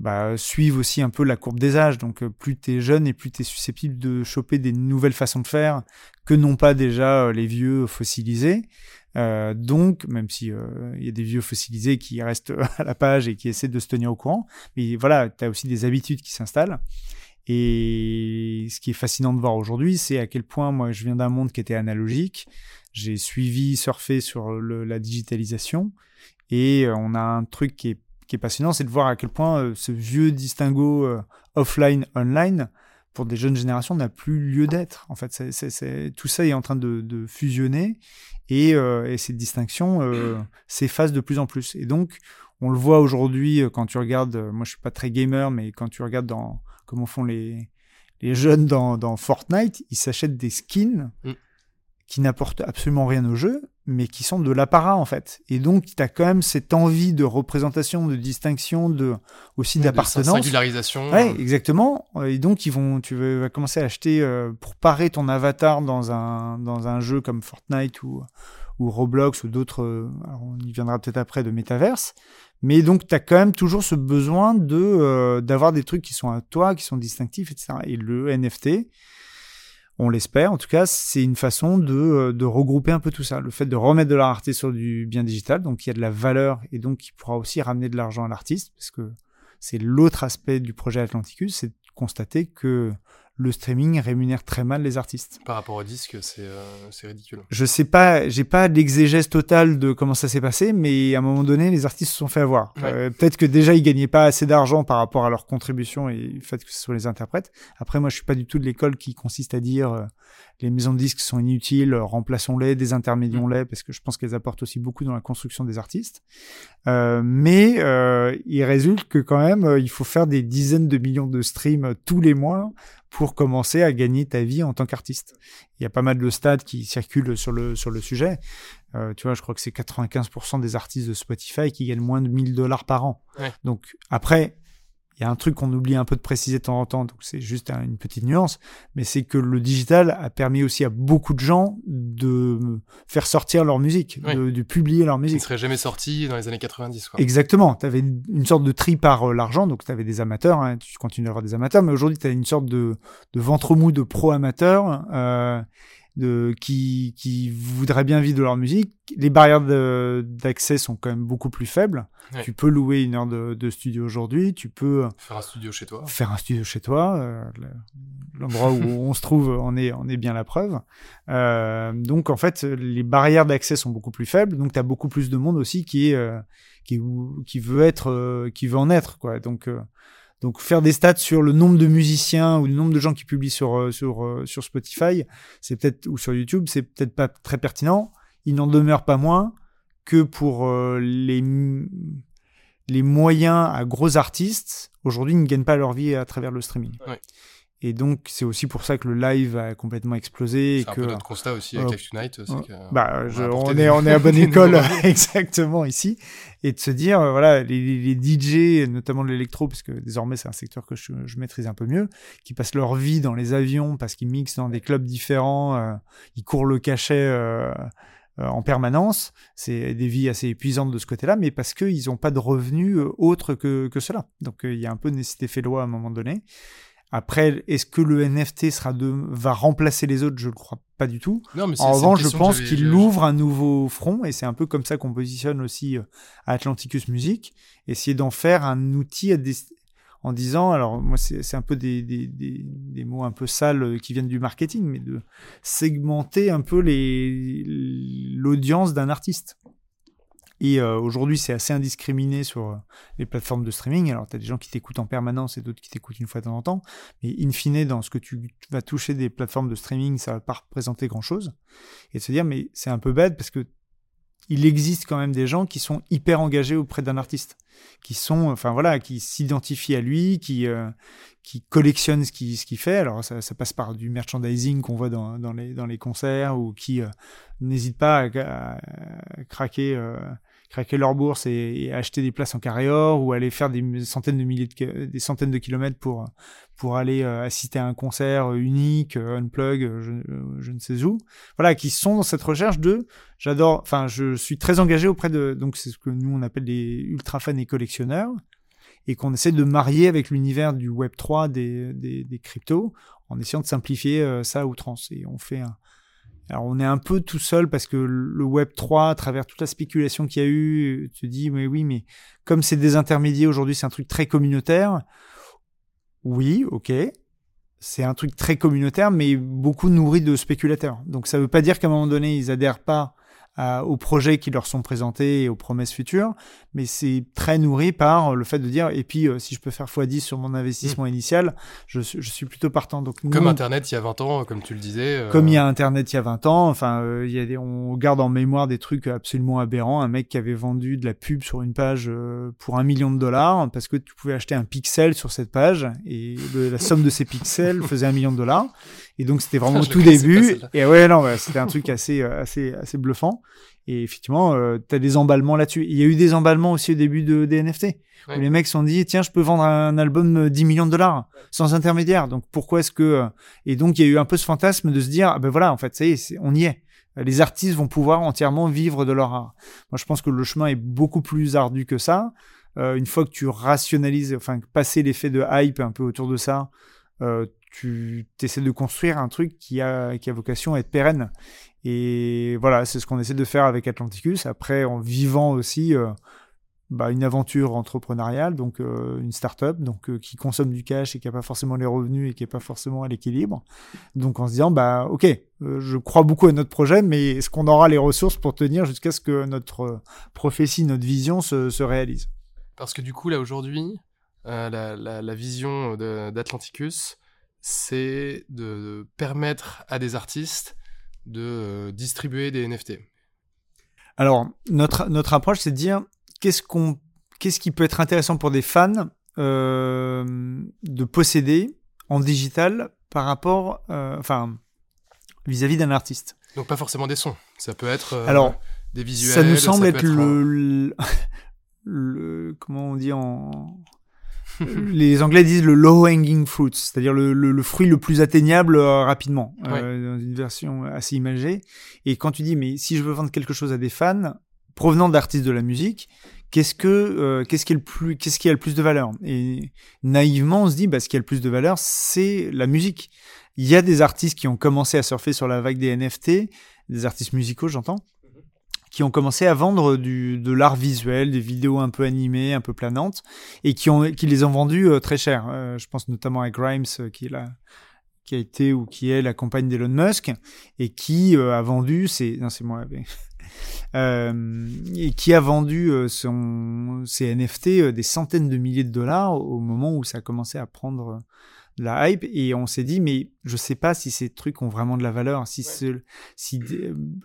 bah, suivent aussi un peu la courbe des âges. Donc euh, plus tu es jeune et plus tu es susceptible de choper des nouvelles façons de faire que non pas déjà euh, les vieux fossilisés. Euh, donc, même si il y a des vieux fossilisés qui restent à la page et qui essaient de se tenir au courant, mais voilà, tu as aussi des habitudes qui s'installent. Et ce qui est fascinant de voir aujourd'hui, c'est à quel point moi je viens d'un monde qui était analogique. J'ai suivi surfer sur la digitalisation et on a un truc qui est qui est passionnant, c'est de voir à quel point euh, ce vieux distinguo euh, offline-online, pour des jeunes générations, n'a plus lieu d'être. En fait, c'est, tout ça est en train de, fusionner et, euh, et, cette distinction [CLEARS THROAT] s'efface de plus en plus. Et donc, on le voit aujourd'hui quand tu regardes, moi je suis pas très gamer, mais quand tu regardes dans comment font les, les jeunes dans, dans Fortnite, ils s'achètent des skins mm. Qui n'apportent absolument rien au jeu, mais qui sont de l'apparat en fait. Et donc tu as quand même cette envie de représentation, de distinction, de aussi d'appartenance. De singularisation. Ouais, exactement. Et donc ils vont, tu vas commencer à acheter euh, pour parer ton avatar dans un dans un jeu comme Fortnite ou ou Roblox ou d'autres. Euh, on y viendra peut-être après de métaverse. Mais donc tu as quand même toujours ce besoin de euh, d'avoir des trucs qui sont à toi, qui sont distinctifs, etc. Et le NFT on l'espère. En tout cas, c'est une façon euh, de, regrouper un peu tout ça. Le fait de remettre de la rareté sur du bien digital, donc il y a de la valeur et donc il pourra aussi ramener de l'argent à l'artiste, parce que c'est l'autre aspect du projet Atlanticus, c'est de constater que le streaming rémunère très mal les artistes. Par rapport au disque, c'est euh, ridicule. Je sais pas, j'ai pas l'exégèse totale de comment ça s'est passé, mais à un moment donné, les artistes se sont fait avoir. Euh, peut-être que déjà ils gagnaient pas assez d'argent par rapport à leur contribution et le fait que ce soit les interprètes. Après, moi, je suis pas du tout de l'école qui consiste à dire euh, les maisons de disques sont inutiles, remplaçons-les, désintermédions-les, parce que je pense qu'elles apportent aussi beaucoup dans la construction des artistes. mais il résulte que quand même, il faut faire des dizaines de millions de streams tous les mois pour commencer à gagner ta vie en tant qu'artiste. Il y a pas mal de stades qui circulent sur le, sur le sujet. Euh, tu vois, je crois que c'est 95% des artistes de Spotify qui gagnent moins de 1000 dollars par an. Donc après, il y a un truc qu'on oublie un peu de préciser de temps en temps, donc c'est juste une petite nuance, mais c'est que le digital a permis aussi à beaucoup de gens de faire sortir leur musique, de, publier leur musique. Qui ne serait jamais sorti dans les années 90. Quoi. Exactement. Tu avais une sorte de tri par euh, l'argent, donc tu avais des amateurs, hein, tu continues à avoir des amateurs, mais aujourd'hui tu as une sorte de, de ventre mou de pro-amateurs. Euh, de, qui, qui voudraient bien vivre de leur musique. Les barrières d'accès sont quand même beaucoup plus faibles. Tu peux louer une heure de, de studio aujourd'hui, tu peux faire un studio chez toi. Faire un studio chez toi. Euh, L'endroit où [LAUGHS] on se trouve on est, on est bien la preuve. Euh, donc en fait, les barrières d'accès sont beaucoup plus faibles. Donc tu as beaucoup plus de monde aussi qui est euh, qui, qui veut être euh, qui veut en être quoi. Donc euh, donc faire des stats sur le nombre de musiciens ou le nombre de gens qui publient sur euh, euh, sur Spotify, c'est peut-être ou sur YouTube, c'est peut-être pas très pertinent. Il n'en demeure pas moins que pour euh, les moyens à gros artistes aujourd'hui ne gagnent pas leur vie à travers le streaming. Et donc, c'est aussi pour ça que le live a complètement explosé. C'est un que, peu notre constat aussi avec Live Tonight. bah, on, est, on est à [LAUGHS] bonne école [LAUGHS] exactement ici. Et de se dire, euh, voilà, les, les DJ, notamment de l'électro, parce que désormais c'est un secteur que je, je, maîtrise un peu mieux, qui passent leur vie dans les avions parce qu'ils mixent dans des clubs différents, euh, ils courent le cachet. Euh, euh, en permanence. C'est des vies assez épuisantes de ce côté-là, mais parce qu'ils n'ont pas de revenus autres que, que cela. Donc il y a un peu de nécessité fait loi à un moment donné. Après, est-ce que le NFT sera de, va remplacer les autres? Je ne le crois pas du tout. Non, mais en revanche, je pense qu'il ouvre un nouveau front, et c'est un peu comme ça qu'on positionne aussi euh, Atlanticus Music, essayer d'en faire un outil en disant, alors moi c'est un peu des, des, des, mots un peu sales euh, qui viennent du marketing, mais de segmenter un peu l'audience d'un artiste. Et euh, aujourd'hui, c'est assez indiscriminé sur euh, les plateformes de streaming. Alors, tu as des gens qui t'écoutent en permanence et d'autres qui t'écoutent une fois de temps en temps. Mais in fine, dans ce que tu vas toucher des plateformes de streaming, ça va pas représenter grand-chose. Et de se dire, mais c'est un peu bête parce que il existe quand même des gens qui sont hyper engagés auprès d'un artiste, qui sont, enfin voilà, qui s'identifient à lui, qui euh, qui collectionnent ce qu'il ce qu'il fait. Alors ça, ça, passe par du merchandising qu'on voit dans, dans les dans les concerts ou qui euh, n'hésitent pas à, à craquer euh, craquer leur bourse et, acheter des places en carré or ou aller faire des centaines de milliers de, des centaines de kilomètres pour pour aller euh, assister à un concert unique, euh, unplug, euh, je, je, ne sais où. Voilà, qui sont dans cette recherche de j'adore, enfin je suis très engagé auprès de donc c'est ce que nous on appelle des ultra fans et collectionneurs et qu'on essaie de marier avec l'univers du Web 3 des, des, des cryptos en essayant de simplifier ça à outrance et on fait un, alors on est un peu tout seul parce que le Web 3, à travers toute la spéculation qu'il y a eu, tu dis mais oui, mais comme c'est des intermédiaires aujourd'hui, c'est un truc très communautaire. Oui, ok, c'est un truc très communautaire, mais beaucoup nourri de spéculateurs. Donc ça ne veut pas dire qu'à un moment donné ils adhèrent pas aux projets qui leur sont présentés et aux promesses futures, mais c'est très nourri par le fait de dire, et puis euh, si je peux faire x10 sur mon investissement mmh. initial, je, je, suis plutôt partant. Donc, comme Internet il y a 20 ans, comme tu le disais. Euh, comme il y a Internet il y a 20 ans, enfin, euh, il y a des, on garde en mémoire des trucs absolument aberrants. Un mec qui avait vendu de la pub sur une page pour un million de dollars parce que tu pouvais acheter un pixel sur cette page et la somme de ces pixels [LAUGHS] faisait un million de dollars. Et donc c'était vraiment [LAUGHS] au tout début. Et ouais, non, c'était un truc assez, assez, assez bluffant. Et effectivement, euh, tu as des emballements là-dessus. Il y a eu des emballements aussi au début de, des NFT. Où les mecs se sont dit, tiens, je peux vendre un album 10 millions de dollars sans intermédiaire. Donc pourquoi est-ce que... Euh, et donc il y a eu un peu ce fantasme de se dire, ah ben voilà, en fait, ça y est, on y est. Les artistes vont pouvoir entièrement vivre de leur art. Moi, je pense que le chemin est beaucoup plus ardu que ça. Euh, une fois que tu rationalises, enfin, passer l'effet de hype un peu autour de ça, euh, tu essaies de construire un truc qui a, qui a vocation à être pérenne. Et voilà, c'est ce qu'on essaie de faire avec Atlanticus. Après, en vivant aussi euh, bah, une aventure entrepreneuriale, donc euh, une start-up, donc euh, qui consomme du cash et qui n'a pas forcément les revenus et qui n'est pas forcément à l'équilibre. Donc en se disant, bah ok, je crois beaucoup à notre projet, mais est-ce qu'on aura les ressources pour tenir jusqu'à ce que notre prophétie, notre vision se, se réalise? Parce que du coup, là aujourd'hui, la, la, la, vision d'Atlanticus, c'est de permettre à des artistes de euh, distribuer des NFT Alors, notre, notre approche, c'est de dire qu'est-ce qu'on qu'est-ce qui peut être intéressant pour des fans euh, de posséder en digital par rapport, euh, enfin, vis-à-vis d'un artiste? Donc pas forcément des sons, ça peut être Alors, des visuels. Ça nous semble être, le, [LAUGHS] le, comment on dit en [LAUGHS] les Anglais disent le low hanging fruit, c'est-à-dire le, fruit le plus atteignable rapidement, dans une version assez imagée. Et quand tu dis mais si je veux vendre quelque chose à des fans provenant d'artistes de la musique, qu'est-ce que qu'est-ce qui est le plus qu'est-ce qui a le plus de valeur? Et naïvement, on se dit bah ce qui a le plus de valeur, c'est la musique. Il y a des artistes qui ont commencé à surfer sur la vague des NFT, des artistes musicaux, j'entends, qui ont commencé à vendre du, de l'art visuel, des vidéos un peu animées, un peu planantes, et qui, ont, qui les ont vendues euh, très cher. Euh, je pense notamment à Grimes, euh, qui est la, qui a été ou qui est la compagne d'Elon Musk, et qui a vendu, c'est, non c'est moi, [LAUGHS] et qui a vendu son, ses NFT des centaines de milliers de dollars au moment où ça a commencé à prendre la hype et on s'est dit mais je sais pas si ces trucs ont vraiment de la valeur si si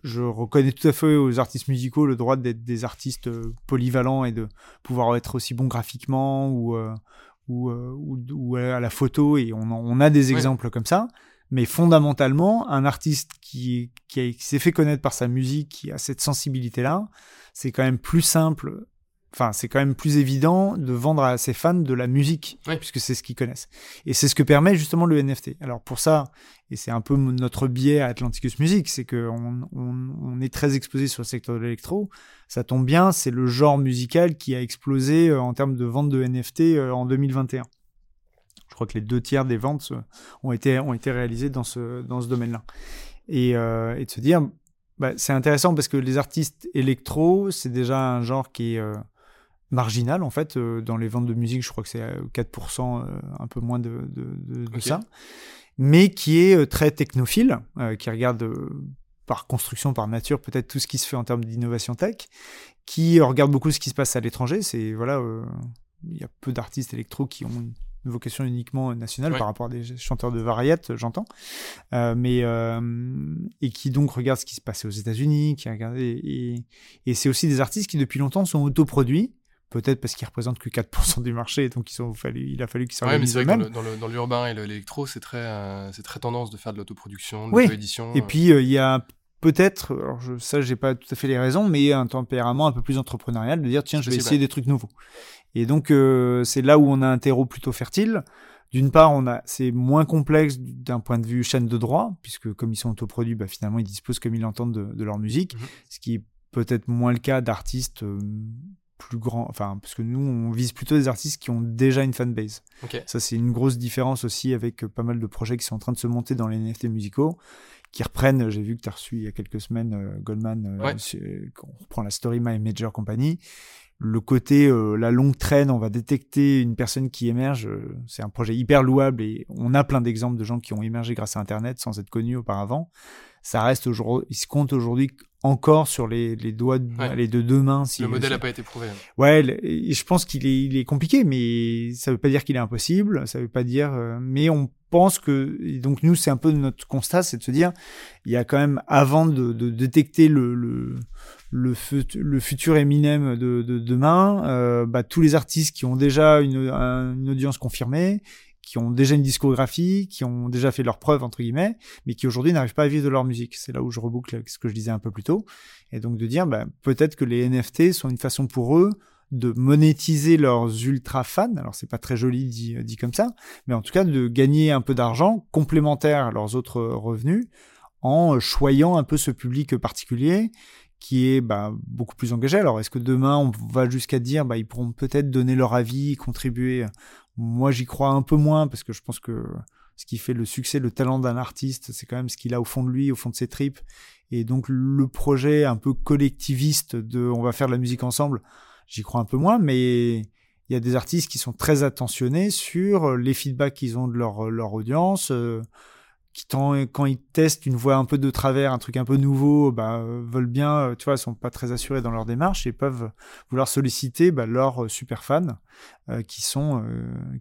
je reconnais tout à fait aux artistes musicaux le droit d'être des artistes euh, polyvalents et de pouvoir être aussi bons graphiquement ou euh, ou, euh, ou, à la photo et on, on a des exemples comme ça. Mais fondamentalement un artiste qui qui, qui s'est fait connaître par sa musique qui a cette sensibilité là c'est quand même plus simple Enfin, c'est quand même plus évident de vendre à ses fans de la musique, puisque c'est ce qu'ils connaissent. Et c'est ce que permet justement le NFT. Alors pour ça, et c'est un peu notre biais à Atlanticus Music, c'est qu'on on, est très exposé sur le secteur de l'électro. Ça tombe bien, c'est le genre musical qui a explosé euh, en termes de vente de NFT euh, en 2021. Je crois que les deux tiers des ventes euh, ont été, ont été réalisées dans ce, dans ce domaine-là. Et, et de se dire, bah, c'est intéressant parce que les artistes électro, c'est déjà un genre qui est marginal en fait euh, dans les ventes de musique je crois que c'est 4% euh, euh, un peu moins de, de, ça mais qui est très technophile qui regarde par construction par nature peut-être tout ce qui se fait en termes d'innovation tech qui regarde beaucoup ce qui se passe à l'étranger. C'est voilà il y a peu d'artistes électro qui ont une vocation uniquement nationale par rapport à des chanteurs de variétés, j'entends, mais et qui donc regarde ce qui se passe aux États-Unis, qui regarde et, et c'est aussi des artistes qui depuis longtemps sont autoproduits peut-être parce qu'ils représentent que 4% du marché, donc ils ont fallu, il a fallu qu'ils s'organisent ouais, que dans l'urbain et l'électro, c'est très, euh, c'est très tendance de faire de l'autoproduction, de l'auto-édition. Et euh. puis euh, il y a peut-être, alors je, ça j'ai pas tout à fait les raisons, mais un tempérament un peu plus entrepreneurial de dire tiens je vais essayer des trucs nouveaux. Et donc c'est là où on a un terreau plutôt fertile. D'une part, on a, c'est moins complexe d'un point de vue chaîne de droit, puisque comme ils sont autoproduits, bah, finalement ils disposent comme ils l'entendent de, leur musique, mhm. ce qui est peut-être moins le cas d'artistes plus grand, enfin, parce que nous, on vise plutôt des artistes qui ont déjà une fanbase. Ça, c'est une grosse différence aussi avec pas mal de projets qui sont en train de se monter dans les NFT musicaux, qui reprennent, j'ai vu que tu as reçu il y a quelques semaines euh, Goldman, euh, on reprend la Story My Major Company. Le côté, euh, la longue traîne, on va détecter une personne qui émerge, c'est un projet hyper louable et on a plein d'exemples de gens qui ont émergé grâce à Internet sans être connus auparavant. Ça reste aujourd'hui, il se compte aujourd'hui encore sur les, les doigts de, les de deux mains. Si, le modèle n'a pas été prouvé. Hein. Ouais, je pense qu'il est, il est compliqué, mais ça veut pas dire qu'il est impossible. Ça veut pas dire, euh, mais on pense que donc nous c'est un peu notre constat, c'est de se dire il y a quand même avant de, de détecter le le, le, le futur Eminem de, de demain, euh, bah, tous les artistes qui ont déjà une, une audience confirmée qui ont déjà une discographie, qui ont déjà fait leurs preuves, entre guillemets, mais qui aujourd'hui n'arrivent pas à vivre de leur musique. C'est là où je reboucle ce que je disais un peu plus tôt. Et donc de dire, bah, peut-être que les NFT sont une façon pour eux de monétiser leurs ultra fans. Alors c'est pas très joli dit, dit comme ça, mais en tout cas de gagner un peu d'argent complémentaire à leurs autres revenus en choyant un peu ce public particulier qui est bah, beaucoup plus engagé. Alors, est-ce que demain, on va jusqu'à dire, bah, ils pourront peut-être donner leur avis, contribuer moi, j'y crois un peu moins parce que je pense que ce qui fait le succès, le talent d'un artiste, c'est quand même ce qu'il a au fond de lui, au fond de ses tripes. Et donc, le projet un peu collectiviste de on va faire de la musique ensemble, j'y crois un peu moins, mais il y a des artistes qui sont très attentionnés sur les feedbacks qu'ils ont de leur, leur audience, euh, qui quand ils testent une voix un peu de travers, un truc un peu nouveau, bah, veulent bien, euh, tu vois, sont pas très assurés dans leur démarche et peuvent vouloir solliciter bah, leurs euh, super fans euh, qui sont,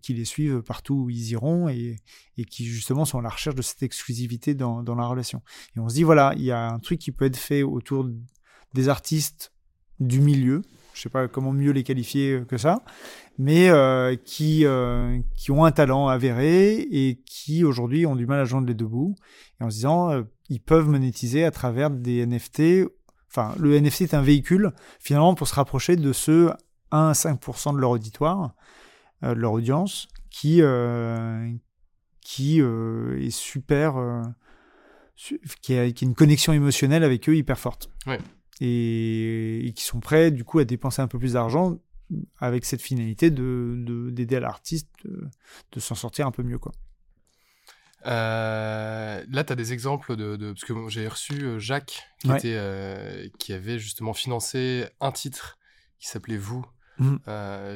qui les suivent partout où ils iront et, et, qui justement sont à la recherche de cette exclusivité dans, dans la relation. Et on se dit voilà, il y a un truc qui peut être fait autour des artistes du milieu, je sais pas comment mieux les qualifier que ça, mais euh, qui, euh, qui ont un talent avéré et qui aujourd'hui ont du mal à joindre les deux bouts, et en se disant euh, ils peuvent monétiser à travers des NFT. Enfin, le NFT est un véhicule finalement pour se rapprocher de ceux 1 à 5% de leur auditoire de leur audience qui, qui est super, qui a, qui, a, une connexion émotionnelle avec eux hyper forte. Et, qui sont prêts du coup à dépenser un peu plus d'argent avec cette finalité de d'aider à l'artiste de, de s'en sortir un peu mieux quoi. Euh, là, tu as des exemples de, Parce que j'ai reçu euh, Jacques, qui, était, euh, qui avait justement financé un titre qui s'appelait Vous mmh.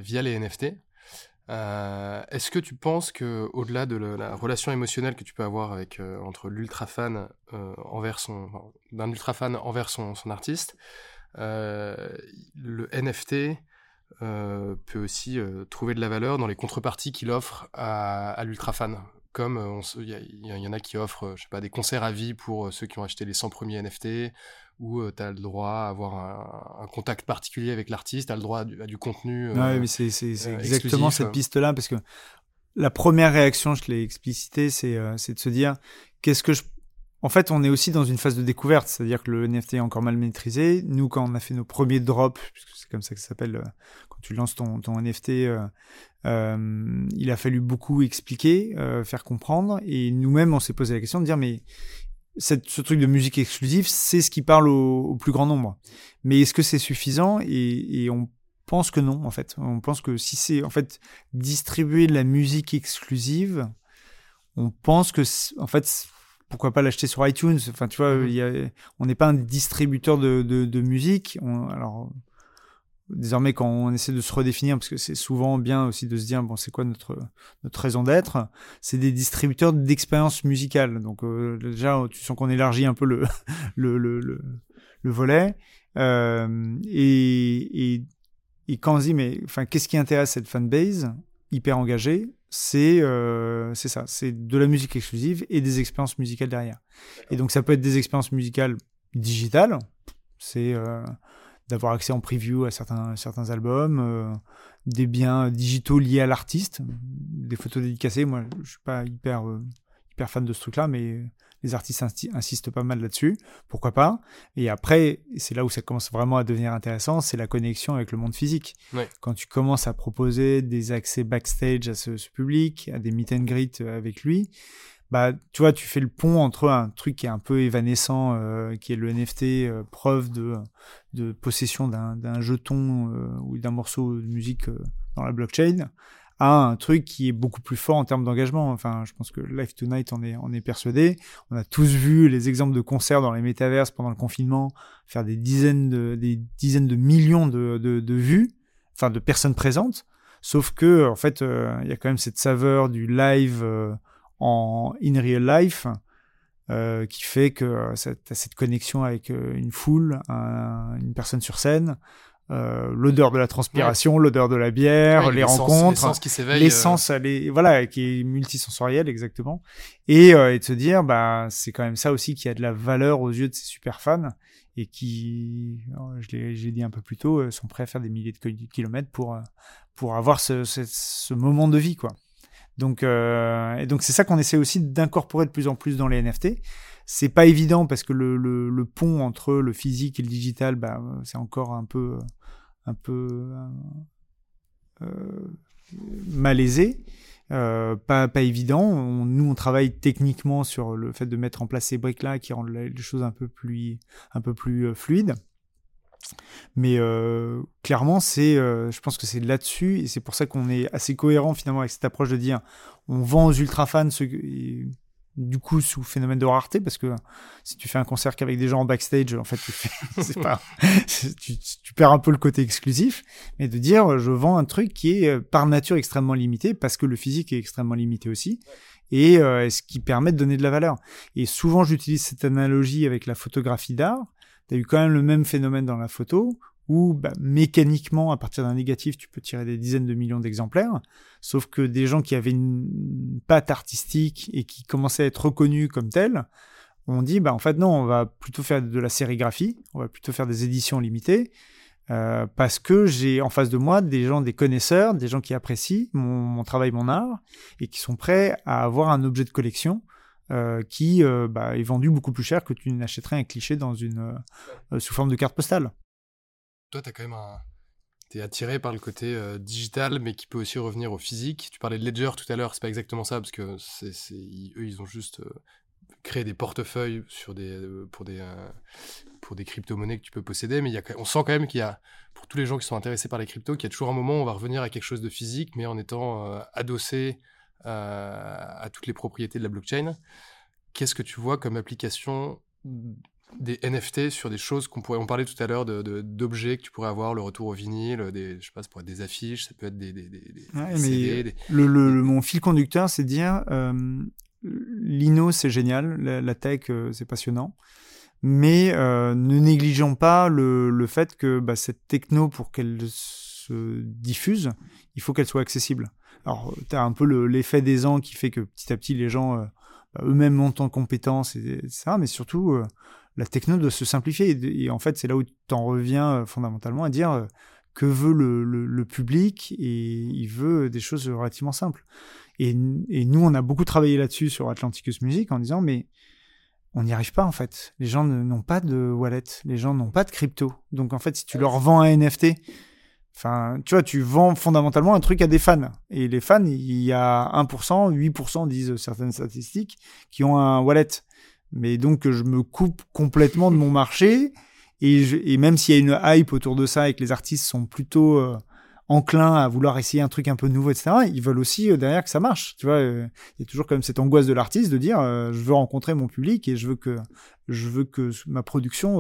via les NFT. Est-ce que tu penses que au-delà de la, relation émotionnelle que tu peux avoir avec entre l'ultra fan envers son d'un ultra fan envers son, son artiste, le NFT peut aussi trouver de la valeur dans les contreparties qu'il offre à, l'ultra fan comme il y, en a qui offrent, des concerts à vie pour ceux qui ont acheté les 100 premiers NFT, où tu as le droit à avoir un, contact particulier avec l'artiste, tu as le droit à du, contenu. oui, mais c'est exactement cette piste-là, parce que la première réaction, je l'ai explicité, c'est de se dire, qu'est-ce que je en fait, on est aussi dans une phase de découverte, c'est-à-dire que le NFT est encore mal maîtrisé. Nous, quand on a fait nos premiers drops, puisque c'est comme ça que ça s'appelle, quand tu lances ton, ton NFT, euh, il a fallu beaucoup expliquer, euh, faire comprendre, et nous-mêmes, on s'est posé la question de dire, mais cette, ce truc de musique exclusive, c'est ce qui parle au, plus grand nombre. Mais est-ce que c'est suffisant et, et, on pense que non, en fait. On pense que si c'est, en fait, distribuer de la musique exclusive, on pense que, en fait, pourquoi pas l'acheter sur iTunes Enfin, tu vois, mmh y a, on n'est pas un distributeur de, de, de musique. On, alors, désormais quand on essaie de se redéfinir, parce que c'est souvent bien aussi de se dire bon c'est quoi notre notre raison d'être, c'est des distributeurs d'expériences musicales. Donc euh, déjà tu sens qu'on élargit un peu le [LAUGHS] le, le, le, volet. Euh, et, et, et quand on se dit mais enfin qu'est-ce qui intéresse cette fanbase hyper engagée, c'est euh, c'est ça, c'est de la musique exclusive et des expériences musicales derrière. Et donc ça peut être des expériences musicales digitales, c'est d'avoir accès en preview à certains, certains albums, euh, des biens digitaux liés à l'artiste, des photos dédicacées. Moi, je suis pas hyper, euh, hyper fan de ce truc-là, mais les artistes insistent pas mal là-dessus. Pourquoi pas? Et après, c'est là où ça commence vraiment à devenir intéressant, c'est la connexion avec le monde physique. Quand tu commences à proposer des accès backstage à ce, ce public, à des meet and greet avec lui, bah, tu vois, tu fais le pont entre un truc qui est un peu évanescent, euh, qui est le NFT, euh, preuve de, de possession d'un jeton euh, ou d'un morceau de musique dans la blockchain, à un truc qui est beaucoup plus fort en termes d'engagement. Enfin, je pense que Live Tonight en est, on est persuadé. On a tous vu les exemples de concerts dans les métaverses pendant le confinement faire des dizaines de, des dizaines de millions de, de, de vues, enfin de personnes présentes. Sauf que, en fait, il y a quand même cette saveur du live en in real life euh, qui fait que euh, tu as cette connexion avec euh, une foule, une personne sur scène, euh, l'odeur de la transpiration, l'odeur de la bière, les rencontres, l'essence, elle voilà, qui est multisensorielle exactement, et, et de se dire, bah, c'est quand même ça aussi qui a de la valeur aux yeux de ces super fans et qui, je l'ai dit un peu plus tôt, sont prêts à faire des milliers de kilomètres pour pour avoir ce, ce, ce moment de vie, quoi. Donc, euh, donc c'est ça qu'on essaie aussi d'incorporer de plus en plus dans les NFT. C'est pas évident parce que le, pont entre le physique et le digital, bah, c'est encore un peu, un peu euh, malaisé. Euh, pas, pas évident. nous, on travaille techniquement sur le fait de mettre en place ces briques-là qui rendent les choses un peu plus, un peu plus euh, fluides. Mais euh, clairement, c'est, euh, je pense que c'est là-dessus, et c'est pour ça qu'on est assez cohérent finalement avec cette approche de dire on vend aux ultra fans ce, du coup sous phénomène de rareté, parce que si tu fais un concert qu'avec des gens en backstage, en fait, tu, [LAUGHS] perds un peu le côté exclusif, mais de dire je vends un truc qui est euh, par nature extrêmement limité, parce que le physique est extrêmement limité aussi, et ce qui permet de donner de la valeur. Et souvent, j'utilise cette analogie avec la photographie d'art tu as eu quand même le même phénomène dans la photo, où bah, mécaniquement, à partir d'un négatif, tu peux tirer des dizaines de millions d'exemplaires, sauf que des gens qui avaient une patte artistique et qui commençaient à être reconnus comme tels, ont dit, bah, en fait non, on va plutôt faire de la sérigraphie, on va plutôt faire des éditions limitées, euh, parce que j'ai en face de moi des gens, des connaisseurs, des gens qui apprécient mon, travail, mon art, et qui sont prêts à avoir un objet de collection euh, qui euh, bah, est vendu beaucoup plus cher que tu n'achèterais un cliché dans une, euh, sous forme de carte postale. Toi, tu quand même un, es attiré par le côté digital, mais qui peut aussi revenir au physique. Tu parlais de Ledger tout à l'heure, c'est pas exactement ça, parce que eux, ils ont juste créé des portefeuilles sur des, pour des, pour des crypto-monnaies que tu peux posséder, mais y a, on sent quand même qu'il y a, pour tous les gens qui sont intéressés par les cryptos, qu'il y a toujours un moment où on va revenir à quelque chose de physique, mais en étant adossé à toutes les propriétés de la blockchain. Qu'est-ce que tu vois comme application des NFT sur des choses qu'on pourrait. On parlait tout à l'heure d'objets que tu pourrais avoir, le retour au vinyle, des, je sais pas, ça pourrait être des affiches, ça peut être des. des, CD, Le, mon fil conducteur, c'est de dire euh, l'INO, c'est génial, la, tech, euh, c'est passionnant. Mais euh, ne négligeons pas le, le fait que bah, cette techno, pour qu'elle se diffuse, il faut qu'elle soit accessible. Alors, tu as un peu l'effet des ans qui fait que petit à petit, les gens bah, eux-mêmes montent en compétences, et, ça, mais surtout, la techno doit se simplifier. Et, en fait, c'est là où tu en reviens euh, fondamentalement à dire euh, que veut le, public et il veut des choses relativement simples. Et, nous, on a beaucoup travaillé là-dessus sur Atlanticus Music en disant, mais on n'y arrive pas en fait. Les gens n'ont pas de wallet, les gens n'ont pas de crypto. Donc en fait, si tu leur vends un NFT, enfin, tu vois, tu vends fondamentalement un truc à des fans. Et les fans, il y a 1%, 8% disent certaines statistiques, qui ont un wallet. Mais donc, je me coupe complètement de mon [LAUGHS] marché. Et, même s'il y a une hype autour de ça et que les artistes sont plutôt euh, enclins à vouloir essayer un truc un peu nouveau, etc., ils veulent aussi euh, derrière que ça marche. Tu vois, euh, il y a toujours quand même cette angoisse de l'artiste de dire je veux rencontrer mon public et je veux que je veux que ma production,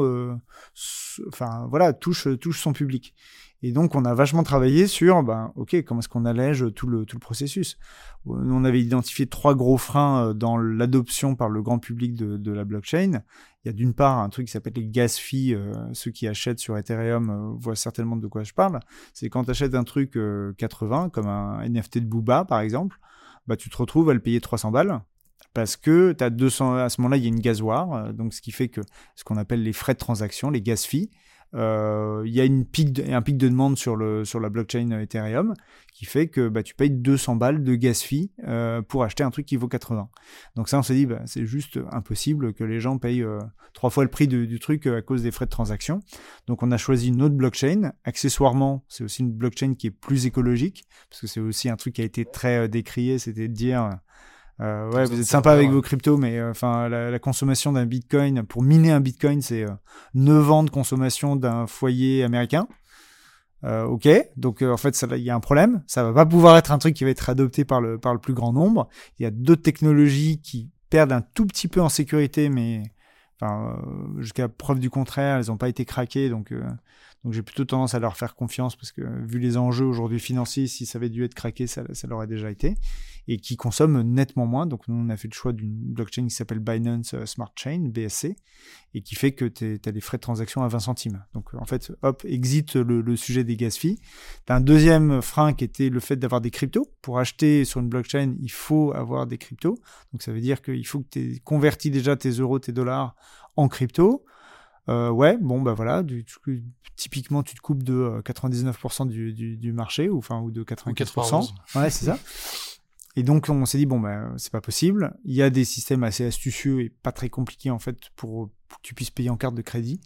enfin voilà, touche touche son public. Et donc, on a vachement travaillé sur, ben, ok, comment est-ce qu'on allège tout le, tout le processus? On avait identifié trois gros freins euh, dans l'adoption par le grand public de, la blockchain. Il y a d'une part un truc qui s'appelle les gas fees. Euh, ceux qui achètent sur Ethereum euh, voient certainement de quoi je parle. C'est quand tu achètes un truc 80, comme un NFT de Booba, par exemple, bah, tu te retrouves à le payer 300 balles parce que tu as 200 à ce moment-là il y a une gasoire donc ce qui fait que ce qu'on appelle les frais de transaction les gas fees il y a une pic un pic de demande sur, le, sur la blockchain Ethereum qui fait que bah, tu payes 200 balles de gas fee euh, pour acheter un truc qui vaut 80. Donc ça, on s'est dit, bah, c'est juste impossible que les gens payent euh, trois fois le prix du truc à cause des frais de transaction. Donc on a choisi une autre blockchain. Accessoirement, c'est aussi une blockchain qui est plus écologique, parce que c'est aussi un truc qui a été très décrié, c'était de dire euh, ouais, vous êtes sympa avec vos cryptos, mais euh, enfin la, consommation d'un bitcoin pour miner un bitcoin, c'est 9 euh, ans de consommation d'un foyer américain. ok, donc en fait, il y a un problème. Ça va pas pouvoir être un truc qui va être adopté par le par le plus grand nombre. Il y a d'autres technologies qui perdent un tout petit peu en sécurité, mais enfin jusqu'à preuve du contraire, elles n'ont pas été craquées, donc donc j'ai plutôt tendance à leur faire confiance parce que vu les enjeux aujourd'hui financiers, si ça avait dû être craqué, ça, ça l'aurait déjà été. Et qui consomment nettement moins. Donc nous, on a fait le choix d'une blockchain qui s'appelle Binance euh, Smart Chain, BSC, et qui fait que tu as des frais de transaction à 20 centimes. Donc en fait, hop, exit le, sujet des gas fees. Tu as un deuxième frein qui était le fait d'avoir des cryptos. Pour acheter sur une blockchain, il faut avoir des cryptos. Donc ça veut dire qu'il faut que tu convertis déjà tes euros, tes dollars en crypto. Euh, ouais, bon, bah voilà, du, typiquement, tu te coupes de 99% euh, du, du, marché, ou, enfin, ou de 94%. Ouais, c'est ça. [LAUGHS] Et donc, on s'est dit, bon, bah, c'est pas possible. Il y a des systèmes assez astucieux et pas très compliqués, en fait, pour, que tu puisses payer en carte de crédit.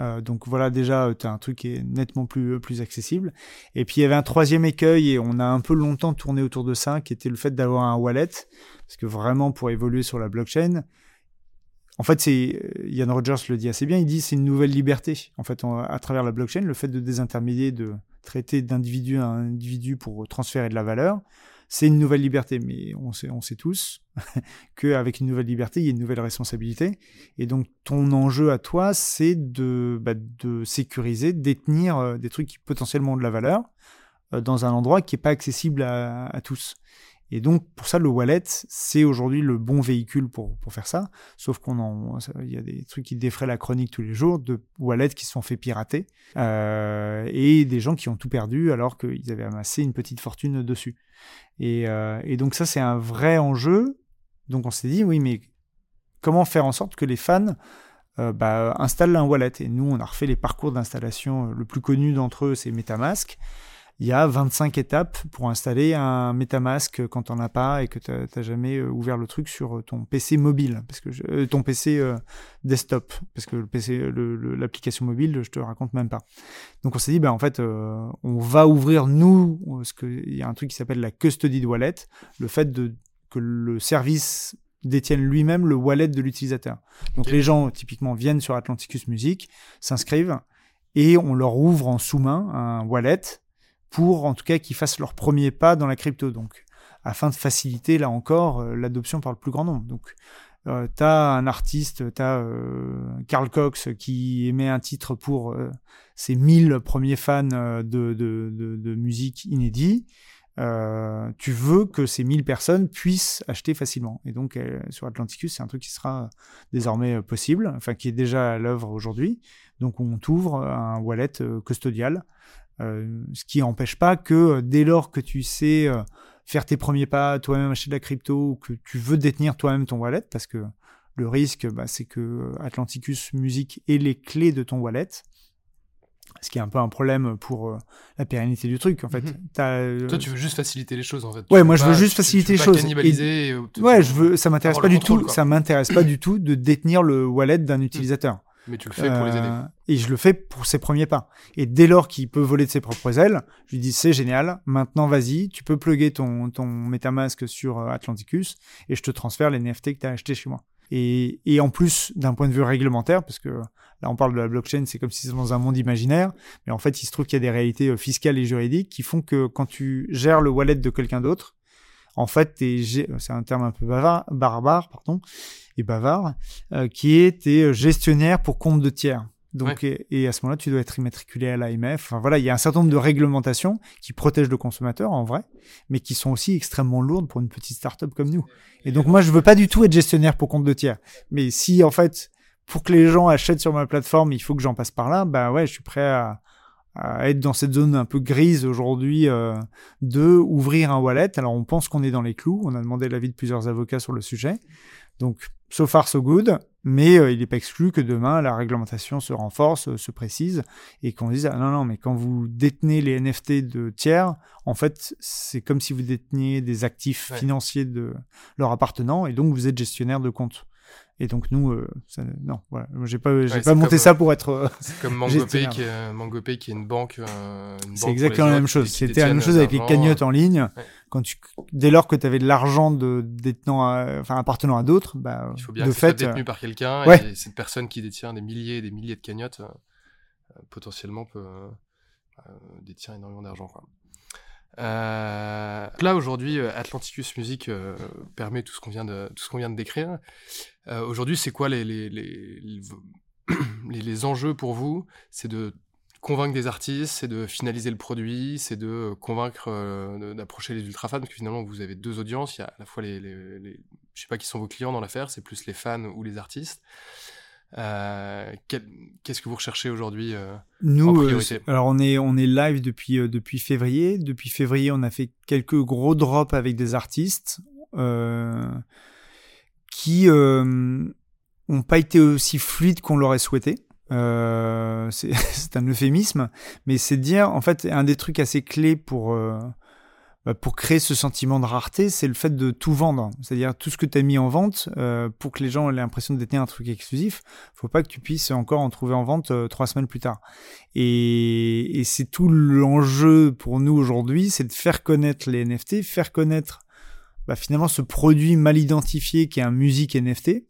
Euh, donc voilà, déjà, tu as un truc qui est nettement plus, plus accessible. Et puis, il y avait un troisième écueil, et on a un peu longtemps tourné autour de ça, qui était le fait d'avoir un wallet. Parce que vraiment, pour évoluer sur la blockchain, en fait, c'est Ian Rogers le dit assez bien. Il dit c'est une nouvelle liberté. En fait, à travers la blockchain, le fait de désintermédier, de traiter d'individu à individu pour transférer de la valeur, c'est une nouvelle liberté. Mais on sait, on sait tous [LAUGHS] qu'avec une nouvelle liberté, il y a une nouvelle responsabilité. Et donc, ton enjeu à toi, c'est de, bah, de sécuriser, détenir euh, des trucs qui potentiellement ont de la valeur euh, dans un endroit qui n'est pas accessible à, à tous. Et donc, pour ça, le wallet, c'est aujourd'hui le bon véhicule pour, pour faire ça. Sauf qu'on en, il y a des trucs qui défraient la chronique tous les jours de wallets qui se sont fait pirater euh, et des gens qui ont tout perdu alors qu'ils avaient amassé une petite fortune dessus. Et, euh, et donc, ça, c'est un vrai enjeu. Donc, on s'est dit, oui, mais comment faire en sorte que les fans euh, bah, installent un wallet? Et nous, on a refait les parcours d'installation. Le plus connu d'entre eux, c'est MetaMask. Il y a 25 étapes pour installer un MetaMask quand t'en as pas et que t'as jamais euh, ouvert le truc sur euh, ton PC mobile, parce que euh, ton PC desktop, parce que le PC, l'application mobile, je te raconte même pas. Donc on s'est dit, ben en fait, on va ouvrir nous, parce qu'il y a un truc qui s'appelle la custody wallet, le fait de que le service détienne lui-même le wallet de l'utilisateur. Donc les gens typiquement viennent sur Atlanticus Music, s'inscrivent et on leur ouvre en sous-main un wallet pour en tout cas qu'ils fassent leur premier pas dans la crypto. Donc, afin de faciliter là encore euh, l'adoption par le plus grand nombre. Donc, euh, tu as un artiste, tu as euh, Carl Cox qui émet un titre pour euh, ses 1000 premiers fans de, de, de, musique inédit. tu veux que ces 1000 personnes puissent acheter facilement. Et donc, sur Atlanticus, c'est un truc qui sera désormais possible, enfin qui est déjà à l'œuvre aujourd'hui. Donc, on t'ouvre un wallet custodial euh, ce qui n'empêche pas que euh, dès lors que tu sais euh, faire tes premiers pas, toi-même acheter de la crypto, ou que tu veux détenir toi-même ton wallet, parce que le risque, bah, c'est que Atlanticus Music ait les clés de ton wallet, ce qui est un peu un problème pour la pérennité du truc en fait. Mhm. Toi tu veux juste faciliter les choses en fait. ouais, moi je veux juste faciliter les choses. ouais, je veux ça m'intéresse pas du tout, ça m'intéresse pas du tout de détenir le wallet d'un mhm. utilisateur. Mais tu le fais pour les. Euh, et je le fais pour ses premiers pas. Et dès lors qu'il peut voler de ses propres ailes, je lui dis c'est génial, maintenant vas-y, tu peux plugger ton, ton MetaMask sur euh, Atlanticus et je te transfère les NFT que tu as acheté chez moi. Et, et en plus, d'un point de vue réglementaire, parce que là on parle de la blockchain, c'est comme si c'était dans un monde imaginaire, mais en fait il se trouve qu'il y a des réalités euh, fiscales et juridiques qui font que quand tu gères le wallet de quelqu'un d'autre, en fait, c'est un terme un peu bavard, barbare, pardon, et bavard, euh, qui est tes gestionnaire pour compte de tiers. Donc, et, à ce moment-là, tu dois être immatriculé à l'AMF. Enfin, voilà, il y a un certain nombre de réglementations qui protègent le consommateur en vrai, mais qui sont aussi extrêmement lourdes pour une petite start-up comme nous. Et donc, moi, je veux pas du tout être gestionnaire pour compte de tiers. Mais si, en fait, pour que les gens achètent sur ma plateforme, il faut que j'en passe par là, bah ouais, je suis prêt à, être dans cette zone un peu grise aujourd'hui euh, de ouvrir un wallet. Alors on pense qu'on est dans les clous. On a demandé l'avis de plusieurs avocats sur le sujet. Donc so far so good, mais euh, il n'est pas exclu que demain la réglementation se renforce, euh, se précise et qu'on dise ah non non mais quand vous détenez les NFT de tiers, en fait c'est comme si vous déteniez des actifs financiers de leur appartenant et donc vous êtes gestionnaire de compte. Et donc nous, euh, ça, non, voilà, j'ai pas, j'ai pas monté ça pour être. Euh, c'est comme [LAUGHS] MangoPay qui, est, MangoPay qui est une banque. Euh, c'est exactement la même chose. C'était la même chose avec les cagnottes en ligne. Quand tu, dès lors que tu avais de l'argent de détenant, enfin appartenant à d'autres, bah, il faut bien de que fait, soit détenu par quelqu'un. Et cette personne qui détient des milliers et des milliers de cagnottes, potentiellement peut détient énormément d'argent. Quoi. Euh, là aujourd'hui, euh, Atlanticus Music euh, permet tout ce qu'on vient de tout ce qu'on vient de décrire. Euh, aujourd'hui, c'est quoi les les, les les, [CLEARS THROAT] les, enjeux pour vous? C'est de convaincre des artistes, c'est de finaliser le produit, c'est de convaincre d'approcher les ultra fans parce que finalement vous avez deux audiences. Il y a à la fois les, les, les je sais pas qui sont vos clients dans l'affaire, c'est plus les fans ou les artistes. Euh, qu'est-ce que vous recherchez aujourd'hui euh, Nous, en euh, alors on est on est live depuis depuis février. Depuis février, on a fait quelques gros drops avec des artistes qui ont pas été aussi fluides qu'on l'aurait souhaité. [LAUGHS] c'est un euphémisme, mais c'est dire en fait un des trucs assez clés pour pour créer ce sentiment de rareté, c'est le fait de tout vendre. C'est-à-dire tout ce que tu as mis en vente, euh, pour que les gens aient l'impression de détenir un truc exclusif, faut pas que tu puisses encore en trouver en vente euh, trois semaines plus tard. Et, et c'est tout l'enjeu pour nous aujourd'hui, c'est de faire connaître les NFT, faire connaître bah, finalement ce produit mal identifié qui est un musique NFT,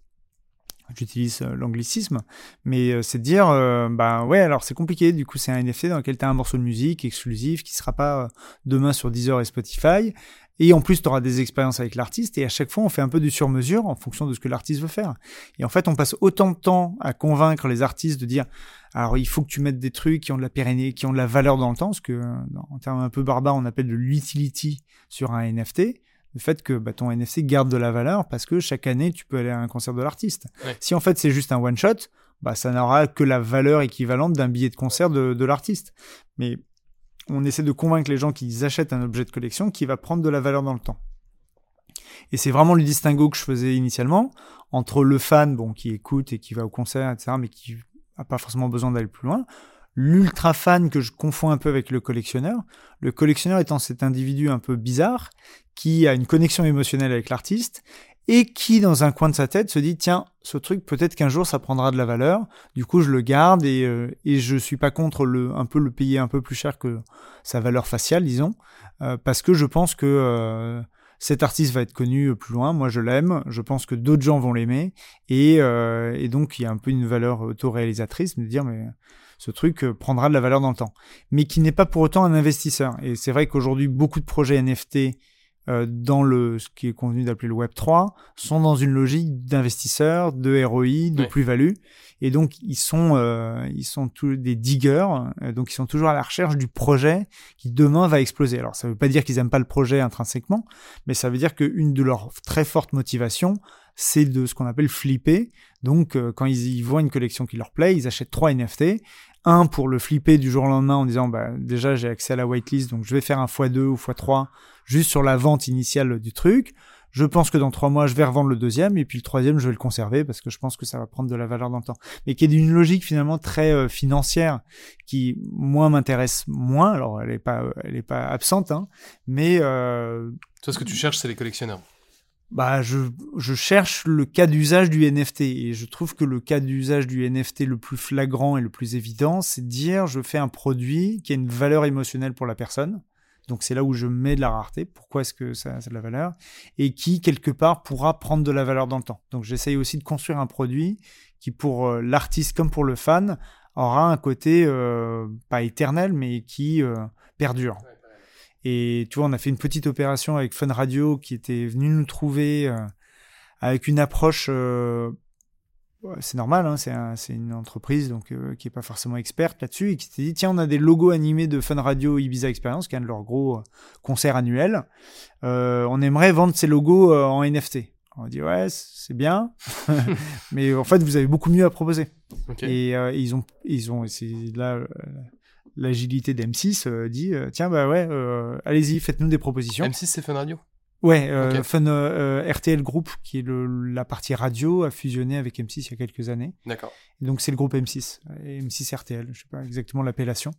j'utilise euh, l'anglicisme, mais euh, c'est de dire, euh, bah ouais, alors c'est compliqué, du coup c'est un NFT dans lequel tu as un morceau de musique exclusif qui sera pas demain sur Deezer et Spotify, et en plus tu auras des expériences avec l'artiste, et à chaque fois on fait un peu du sur-mesure en fonction de ce que l'artiste veut faire. Et en fait on passe autant de temps à convaincre les artistes de dire, alors il faut que tu mettes des trucs qui ont de la pérennité, qui ont de la valeur dans le temps, ce que en termes un peu barbares on appelle de l'utility sur un NFT, le fait que bah, ton NFC garde de la valeur parce que chaque année tu peux aller à un concert de l'artiste. Si en fait c'est juste un one shot, bah ça n'aura que la valeur équivalente d'un billet de concert de, de l'artiste. Mais on essaie de convaincre les gens qu'ils achètent un objet de collection qui va prendre de la valeur dans le temps. Et c'est vraiment le distinguo que je faisais initialement entre le fan, bon, qui écoute et qui va au concert, etc., mais qui n'a pas forcément besoin d'aller plus loin, l'ultra fan que je confonds un peu avec le collectionneur. Le collectionneur étant cet individu un peu bizarre qui a une connexion émotionnelle avec l'artiste et qui, dans un coin de sa tête, se dit tiens, ce truc, peut-être qu'un jour ça prendra de la valeur. Du coup, je le garde et, euh, et je suis pas contre le un peu le payer un peu plus cher que sa valeur faciale, disons, euh, parce que je pense que euh, cet artiste va être connu plus loin. Moi, je l'aime. Je pense que d'autres gens vont l'aimer et, et donc il y a un peu une valeur autoréalisatrice de dire mais ce truc prendra de la valeur dans le temps, mais qui n'est pas pour autant un investisseur. Et c'est vrai qu'aujourd'hui, beaucoup de projets NFT euh, dans le ce qui est convenu d'appeler le Web 3 sont dans une logique d'investisseurs, de ROI, de plus-value et donc ils sont euh, ils sont tous des diggers euh, donc ils sont toujours à la recherche du projet qui demain va exploser. Alors ça veut pas dire qu'ils aiment pas le projet intrinsèquement, mais ça veut dire qu'une de leurs très fortes motivations c'est de ce qu'on appelle flipper. Donc, quand ils, ils, voient une collection qui leur plaît, ils achètent trois NFT un pour le flipper du jour au lendemain en disant bah déjà j'ai accès à la whitelist donc je vais faire un x2 ou x3 juste sur la vente initiale du truc. Je pense que dans trois mois, je vais revendre le deuxième, et puis le troisième, je vais le conserver parce que je pense que ça va prendre de la valeur dans le temps. Mais qui est d'une logique finalement très euh, financière, qui moi m'intéresse moins. Alors elle est pas, elle est pas absente, hein, mais euh... toi, ce que tu cherches, c'est les collectionneurs bah, je, je cherche le cas d'usage du NFT et je trouve que le cas d'usage du NFT le plus flagrant et le plus évident, c'est de dire je fais un produit qui a une valeur émotionnelle pour la personne. Donc c'est là où je mets de la rareté. Pourquoi est-ce que ça, a de la valeur? Et qui quelque part pourra prendre de la valeur dans le temps. Donc j'essaye aussi de construire un produit qui pour euh, l'artiste comme pour le fan aura un côté euh, pas éternel mais qui euh, perdure. Et tu vois, on a fait une petite opération avec Fun Radio qui était venu nous trouver euh, avec une approche. Euh, c'est normal, hein, c'est une entreprise donc euh, qui est pas forcément experte là-dessus et qui s'est dit tiens, on a des logos animés de Fun Radio Ibiza Experience, qui est un de leurs gros concerts annuels. on aimerait vendre ces logos en NFT. On a dit ouais, c'est bien, [LAUGHS] mais en fait, vous avez beaucoup mieux à proposer. Et, ils ont, ils ont, c'est là l'agilité d'M6 euh, dit euh, tiens bah ouais euh, allez-y faites-nous des propositions. M6 c'est Fun Radio? Ouais, Fun RTL Group qui est le, la partie radio a fusionné avec M6 il y a quelques années. D'accord. Donc c'est le groupe M6, M6 RTL, je sais pas exactement l'appellation,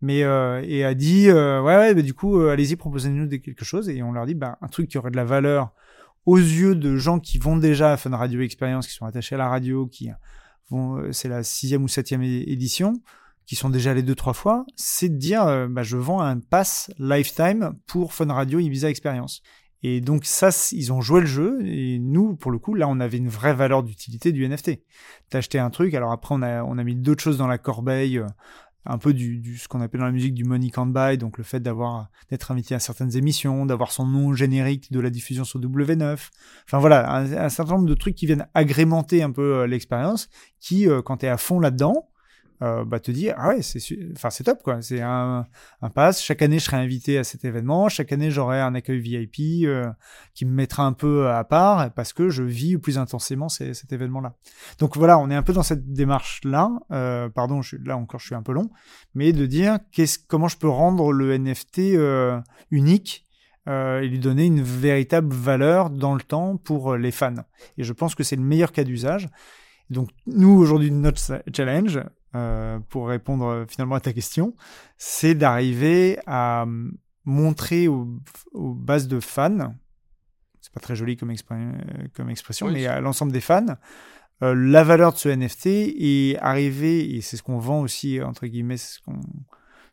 mais et a dit ouais ouais bah, du coup allez-y proposez-nous quelque chose et on leur dit bah un truc qui aurait de la valeur aux yeux de gens qui vont déjà à Fun Radio Experience, qui sont attachés à la radio, qui vont c'est la sixième ou septième édition qui sont déjà allés deux trois fois, c'est de dire euh, bah, je vends un pass lifetime pour Fun Radio Ibiza Experience. Et donc ça, ils ont joué le jeu et nous, pour le coup, là, on avait une vraie valeur d'utilité du NFT. Acheté un truc, alors après on a on a mis d'autres choses dans la corbeille, euh, un peu du, du ce qu'on appelle dans la musique du money can't buy, donc le fait d'avoir d'être invité à certaines émissions, d'avoir son nom générique de la diffusion sur W9. Enfin voilà, un, certain nombre de trucs qui viennent agrémenter un peu euh, l'expérience, qui quand t'es à fond là-dedans euh, bah, te dire ah ouais c'est enfin c'est top quoi. C'est un, un pass. Chaque année je serai invité à cet événement. Chaque année j'aurai un accueil VIP euh, qui me mettra un peu à part parce que je vis plus intensément cet événement là donc voilà on est un peu dans cette démarche là euh, pardon je, là encore je suis un peu long. Mais de dire qu'est-ce comment je peux rendre le NFT euh, unique euh, et lui donner une véritable valeur dans le temps pour les fans. Et je pense que c'est le meilleur cas d'usage. Donc nous aujourd'hui notre challenge euh, pour répondre euh, finalement à ta question, c'est d'arriver à euh, montrer aux, bases de fans, c'est pas très joli comme, comme expression, mais à l'ensemble des fans, la valeur de ce NFT et arriver, et c'est ce qu'on vend aussi, entre guillemets, c'est ce qu'on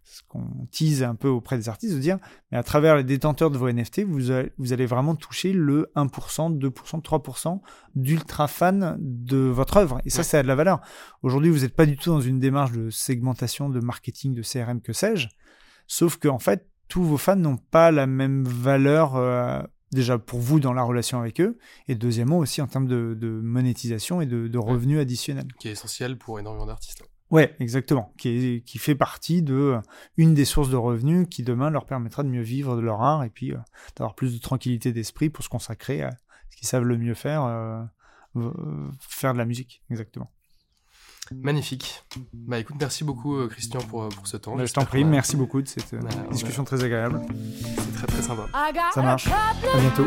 ce qu'on tease un peu auprès des artistes, de dire, mais à travers les détenteurs de vos NFT, vous, vous allez vraiment toucher le 1%, 2%, 3% d'ultra fans de votre œuvre. Et ça, ça a de la valeur. Aujourd'hui, vous n'êtes pas du tout dans une démarche de segmentation, de marketing, de CRM, que sais-je. Sauf que, en fait, tous vos fans n'ont pas la même valeur, euh, déjà pour vous dans la relation avec eux, et deuxièmement aussi en termes de, monétisation et de, de revenus additionnels. Qui est essentiel pour énormément d'artistes. Ouais, exactement, qui, qui fait partie de euh, une des sources de revenus qui demain leur permettra de mieux vivre de leur art et puis euh, d'avoir plus de tranquillité d'esprit pour se consacrer à ce qu'ils savent le mieux faire, euh, faire de la musique, exactement. Magnifique. Bah écoute, merci beaucoup Christian pour, pour ce temps. Bah, je t'en prie, merci beaucoup de cette bah, discussion très agréable. C'est très très sympa. Ça marche. À bientôt.